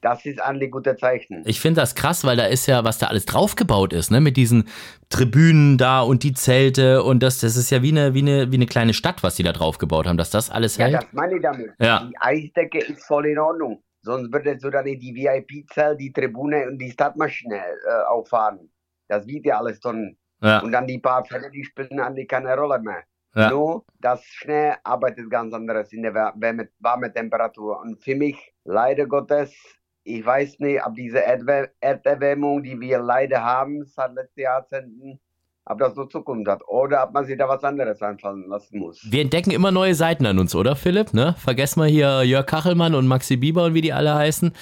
Das ist eigentlich gute Zeichen. Ich finde das krass, weil da ist ja, was da alles draufgebaut ist, ne? Mit diesen Tribünen da und die Zelte und das, das ist ja wie eine, wie eine, wie eine kleine Stadt, was die da draufgebaut haben, dass das alles Ja, hält. das meine ich damit. Ja. Die Eisdecke ist voll in Ordnung. Sonst würdest du dann nicht die VIP-Zelt, die Tribüne und die Startmaschine äh, auffahren. Das wird ja alles dann. Ja, Und dann die paar Fälle, die spielen eigentlich keine Rolle mehr. Ja. Nur das Schnee arbeitet ganz anderes in der wär- wärme, warme Temperatur. Und für mich, leider Gottes, ich weiß nicht, ob diese Erderwärmung, die wir leider haben seit letzten Jahrzehnten, ob das noch Zukunft hat. Oder ob man sich da was anderes einfallen lassen muss. Wir entdecken immer neue Seiten an uns, oder Philipp? Ne? Vergessen wir hier Jörg Kachelmann und Maxi Bieber und wie die alle heißen.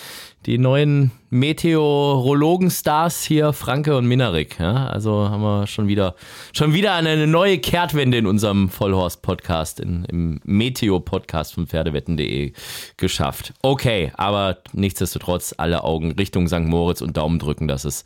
Die neuen Meteorologen-Stars hier, Franke und Minarik. Ja? Also haben wir schon wieder, schon wieder eine neue Kehrtwende in unserem Vollhorst-Podcast, im Meteo-Podcast von Pferdewetten.de geschafft. Okay, aber nichtsdestotrotz alle Augen Richtung St. Moritz und Daumen drücken, dass es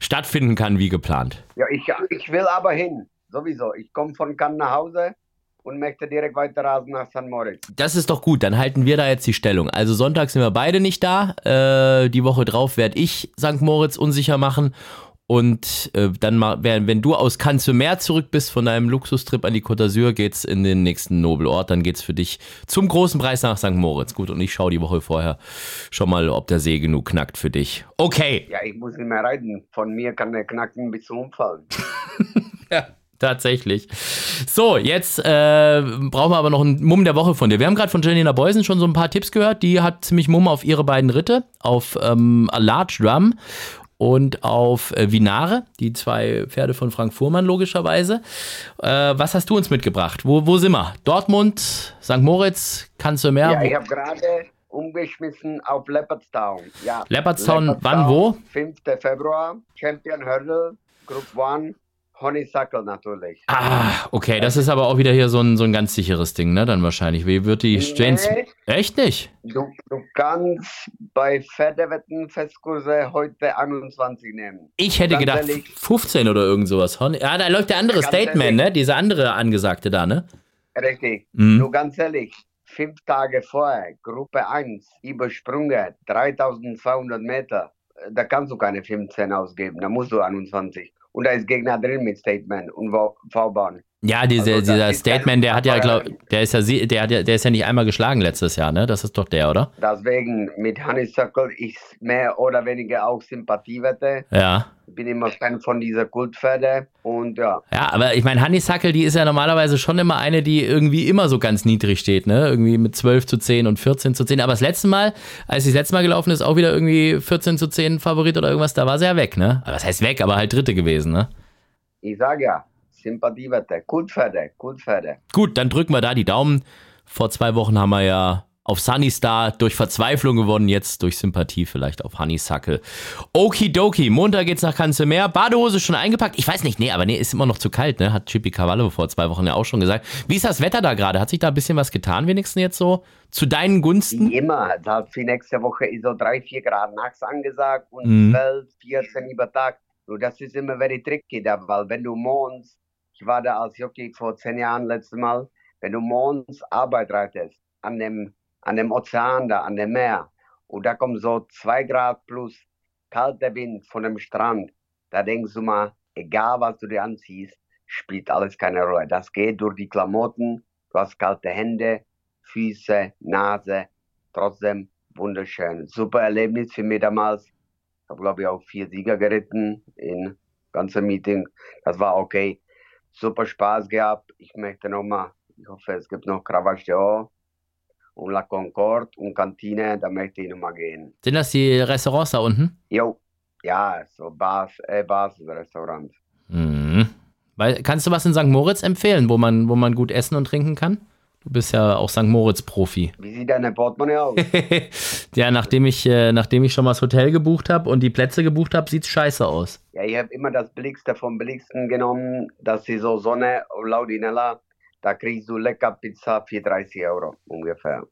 stattfinden kann wie geplant. Ja, ich, ich will aber hin. Sowieso. Ich komme von Cannes nach Hause und möchte direkt weiter rasen nach St. Moritz. Das ist doch gut, dann halten wir da jetzt die Stellung. Also Sonntag sind wir beide nicht da. Äh, die Woche drauf werde ich St. Moritz unsicher machen. Und äh, dann mal, wenn, wenn du aus Cannes sur Mer zurück bist von deinem Luxustrip an die Côte d'Azur, geht's in den nächsten Nobelort. Dann geht's für dich zum großen Preis nach St. Moritz. Gut, und ich schaue die Woche vorher schon mal, ob der See genug knackt für dich. Okay. Ja, ich muss nicht mehr reiten. Von mir kann der knacken bis zum Umfallen. Ja, tatsächlich. So, jetzt äh, brauchen wir aber noch einen Mumm der Woche von dir. Wir haben gerade von Janina Beusen schon so ein paar Tipps gehört. Die hat ziemlich Mumm auf ihre beiden Ritte, auf ähm, A Large Drum und auf äh, Vinare, die zwei Pferde von Frank Fuhrmann logischerweise. Äh, was hast du uns mitgebracht? Wo, wo sind wir? Dortmund, St. Moritz, Kanzelmeer? Ja, ich habe gerade umgeschmissen auf Leopardstown. Ja, Leopardstown, wann, wo? 5. Februar, Champion Hurdle, Group 1, Honeysuckle natürlich. Ah, okay, das ist aber auch wieder hier so ein, so ein ganz sicheres Ding, ne? Dann wahrscheinlich. Wie wird die Strains. Nee. Echt nicht? Du, du kannst bei Pferdewetten Festkurse heute 21 nehmen. Ich hätte Ganz gedacht ehrlich. 15 oder irgend sowas. Hon- Ja, da läuft der andere Statement, ehrlich. ne? Dieser andere Angesagte da, ne? Richtig. Mhm. Nur ganz ehrlich, fünf Tage vorher, Gruppe 1, übersprungen, 3200 Meter. Äh, Da kannst du keine 15 ausgeben, da musst du 21. Und da ist Gegner drin mit Statement und V-Bahn. Ja, diese, Also, das dieser Statement, der hat ja, glaub, der ist ja, der, hat ja, der ist ja nicht einmal geschlagen letztes Jahr, ne? Das ist doch der, oder? Deswegen mit Honeysuckle ist mehr oder weniger auch Sympathiewette. Ja. Ich bin immer Fan von dieser Kultpferde und ja, Ja, aber ich meine, Honeysuckle, die ist ja normalerweise schon immer eine, die irgendwie immer so ganz niedrig steht, ne? Irgendwie mit 12 zu 10 und 14 zu 10. Aber das letzte Mal, als sie das letzte Mal gelaufen ist, auch wieder irgendwie 14 zu 10 Favorit oder irgendwas, da war sie ja weg, ne? Aber was heißt weg, aber halt Dritte gewesen, ne? ich sage ja, Sympathiewette, Kultpferde, Kultpferde. Gut, dann drücken wir da die Daumen. Vor zwei Wochen haben wir ja auf Sunny Star durch Verzweiflung gewonnen, jetzt durch Sympathie vielleicht auf Honeysuckle. Okidoki, Montag geht's nach Kanzelmeer. Badehose schon eingepackt? Ich weiß nicht, nee, aber nee, ist immer noch zu kalt, ne? Hat Chippy Cavallo vor zwei Wochen ja auch schon gesagt. Wie ist das Wetter da gerade? Hat sich da ein bisschen was getan, wenigstens jetzt so? Zu deinen Gunsten? Wie immer, halt für nächste Woche ist so 3, 4 Grad nachts angesagt und Mhm. 12, 14 über Tag. Nur das ist immer very tricky da, weil wenn du morgens, ich war da als Jockey vor 10 Jahren letztes Mal, wenn du morgens Arbeit reitest, an dem, an dem Ozean da, an dem Meer, und da kommt so 2 Grad plus kalter Wind von dem Strand, da denkst du mal, egal was du dir anziehst, spielt alles keine Rolle. Das geht durch die Klamotten, du hast kalte Hände, Füße, Nase, trotzdem wunderschön. Super Erlebnis für mich damals. habe, glaube ich, auch vier Sieger geritten in ganzen Meeting. Das war okay. Super Spaß gehabt. Ich möchte nochmal, ich hoffe, es gibt noch Cravaggio und La Concorde und Kantine, da möchte ich nochmal gehen. Sind das die Restaurants da unten? Jo, ja, so Bars, äh, Bars, Restaurant. Mhm. Weil, kannst du was in St. Moritz empfehlen, wo man, wo man gut essen und trinken kann? Du bist ja auch St. Moritz-Profi. Wie sieht deine Portemonnaie aus? ja, nachdem ich, äh, nachdem ich schon mal das Hotel gebucht habe und die Plätze gebucht habe, sieht's scheiße aus. Ja, ich habe immer das Billigste vom Billigsten genommen. Das ist so Sonne, Laudinella. Da kriegst du lecker Pizza für 30 Euro ungefähr.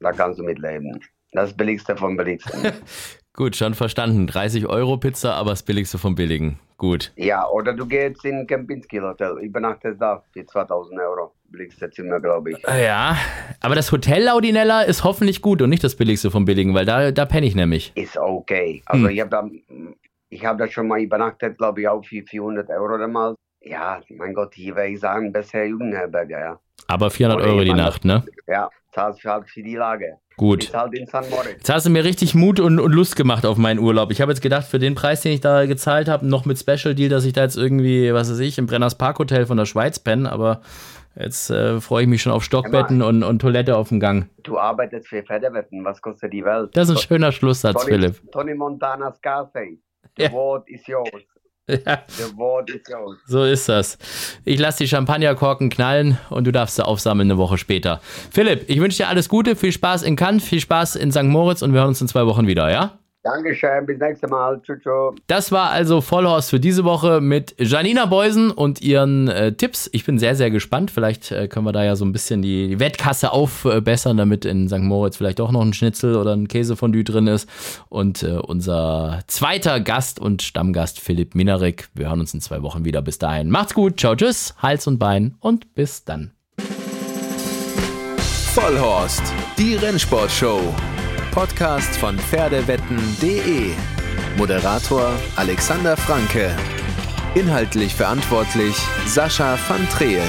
Da kannst du mitleben. Das Billigste vom Billigsten. Gut, schon verstanden. 30 Euro Pizza, aber das Billigste vom Billigen. Gut. Ja, oder du gehst in Kempinski Hotel, übernachtest da für 2000 Euro. Billigste Zimmer, glaube ich. Ja, aber das Hotel Laudinella ist hoffentlich gut und nicht das Billigste vom Billigen, weil da, da penne ich nämlich. Ist okay. Also hm. ich habe da, ich hab da schon mal übernachtet, glaube ich, auch für 400 Euro damals. Ja, mein Gott, hier würde ich sagen, besser Jugendherberge, ja. Aber 400 oder Euro die Nacht, ne? Ja, zahlst halt für die Lage. Gut. Jetzt hast du mir richtig Mut und, und, Lust gemacht auf meinen Urlaub. Ich habe jetzt gedacht, für den Preis, den ich da gezahlt habe, noch mit Special Deal, dass ich da jetzt irgendwie, was weiß ich, im Brenners Park Hotel von der Schweiz penne, aber jetzt äh, freue ich mich schon auf Stockbetten und, und Toilette auf dem Gang. Du arbeitest für Pferdewetten, was kostet die Welt? Das ist ein schöner Schlusssatz, Tony, Philipp. Tony Montana Scarface. The ja. word is yours. Ja. So ist das. Ich lasse die Champagnerkorken knallen und du darfst sie aufsammeln eine Woche später. Philipp, ich wünsche dir alles Gute, viel Spaß in Cannes, viel Spaß in St. Moritz und wir hören uns in zwei Wochen wieder, ja? Dankeschön, bis nächstes Mal. Tschüss. Das war also Vollhorst für diese Woche mit Janina Beusen und ihren äh, Tipps. Ich bin sehr, sehr gespannt. Vielleicht äh, können wir da ja so ein bisschen die, die Wettkasse aufbessern, damit in St. Moritz vielleicht auch noch ein Schnitzel oder ein Käsefondue drin ist. Und äh, unser zweiter Gast und Stammgast Philipp Minarik. Wir hören uns in zwei Wochen wieder. Bis dahin. Macht's gut. Ciao, tschüss. Hals und Bein und bis dann. Vollhorst, die Rennsportshow. Podcast von Pferdewetten.de. Moderator Alexander Franke. Inhaltlich verantwortlich Sascha van Treel.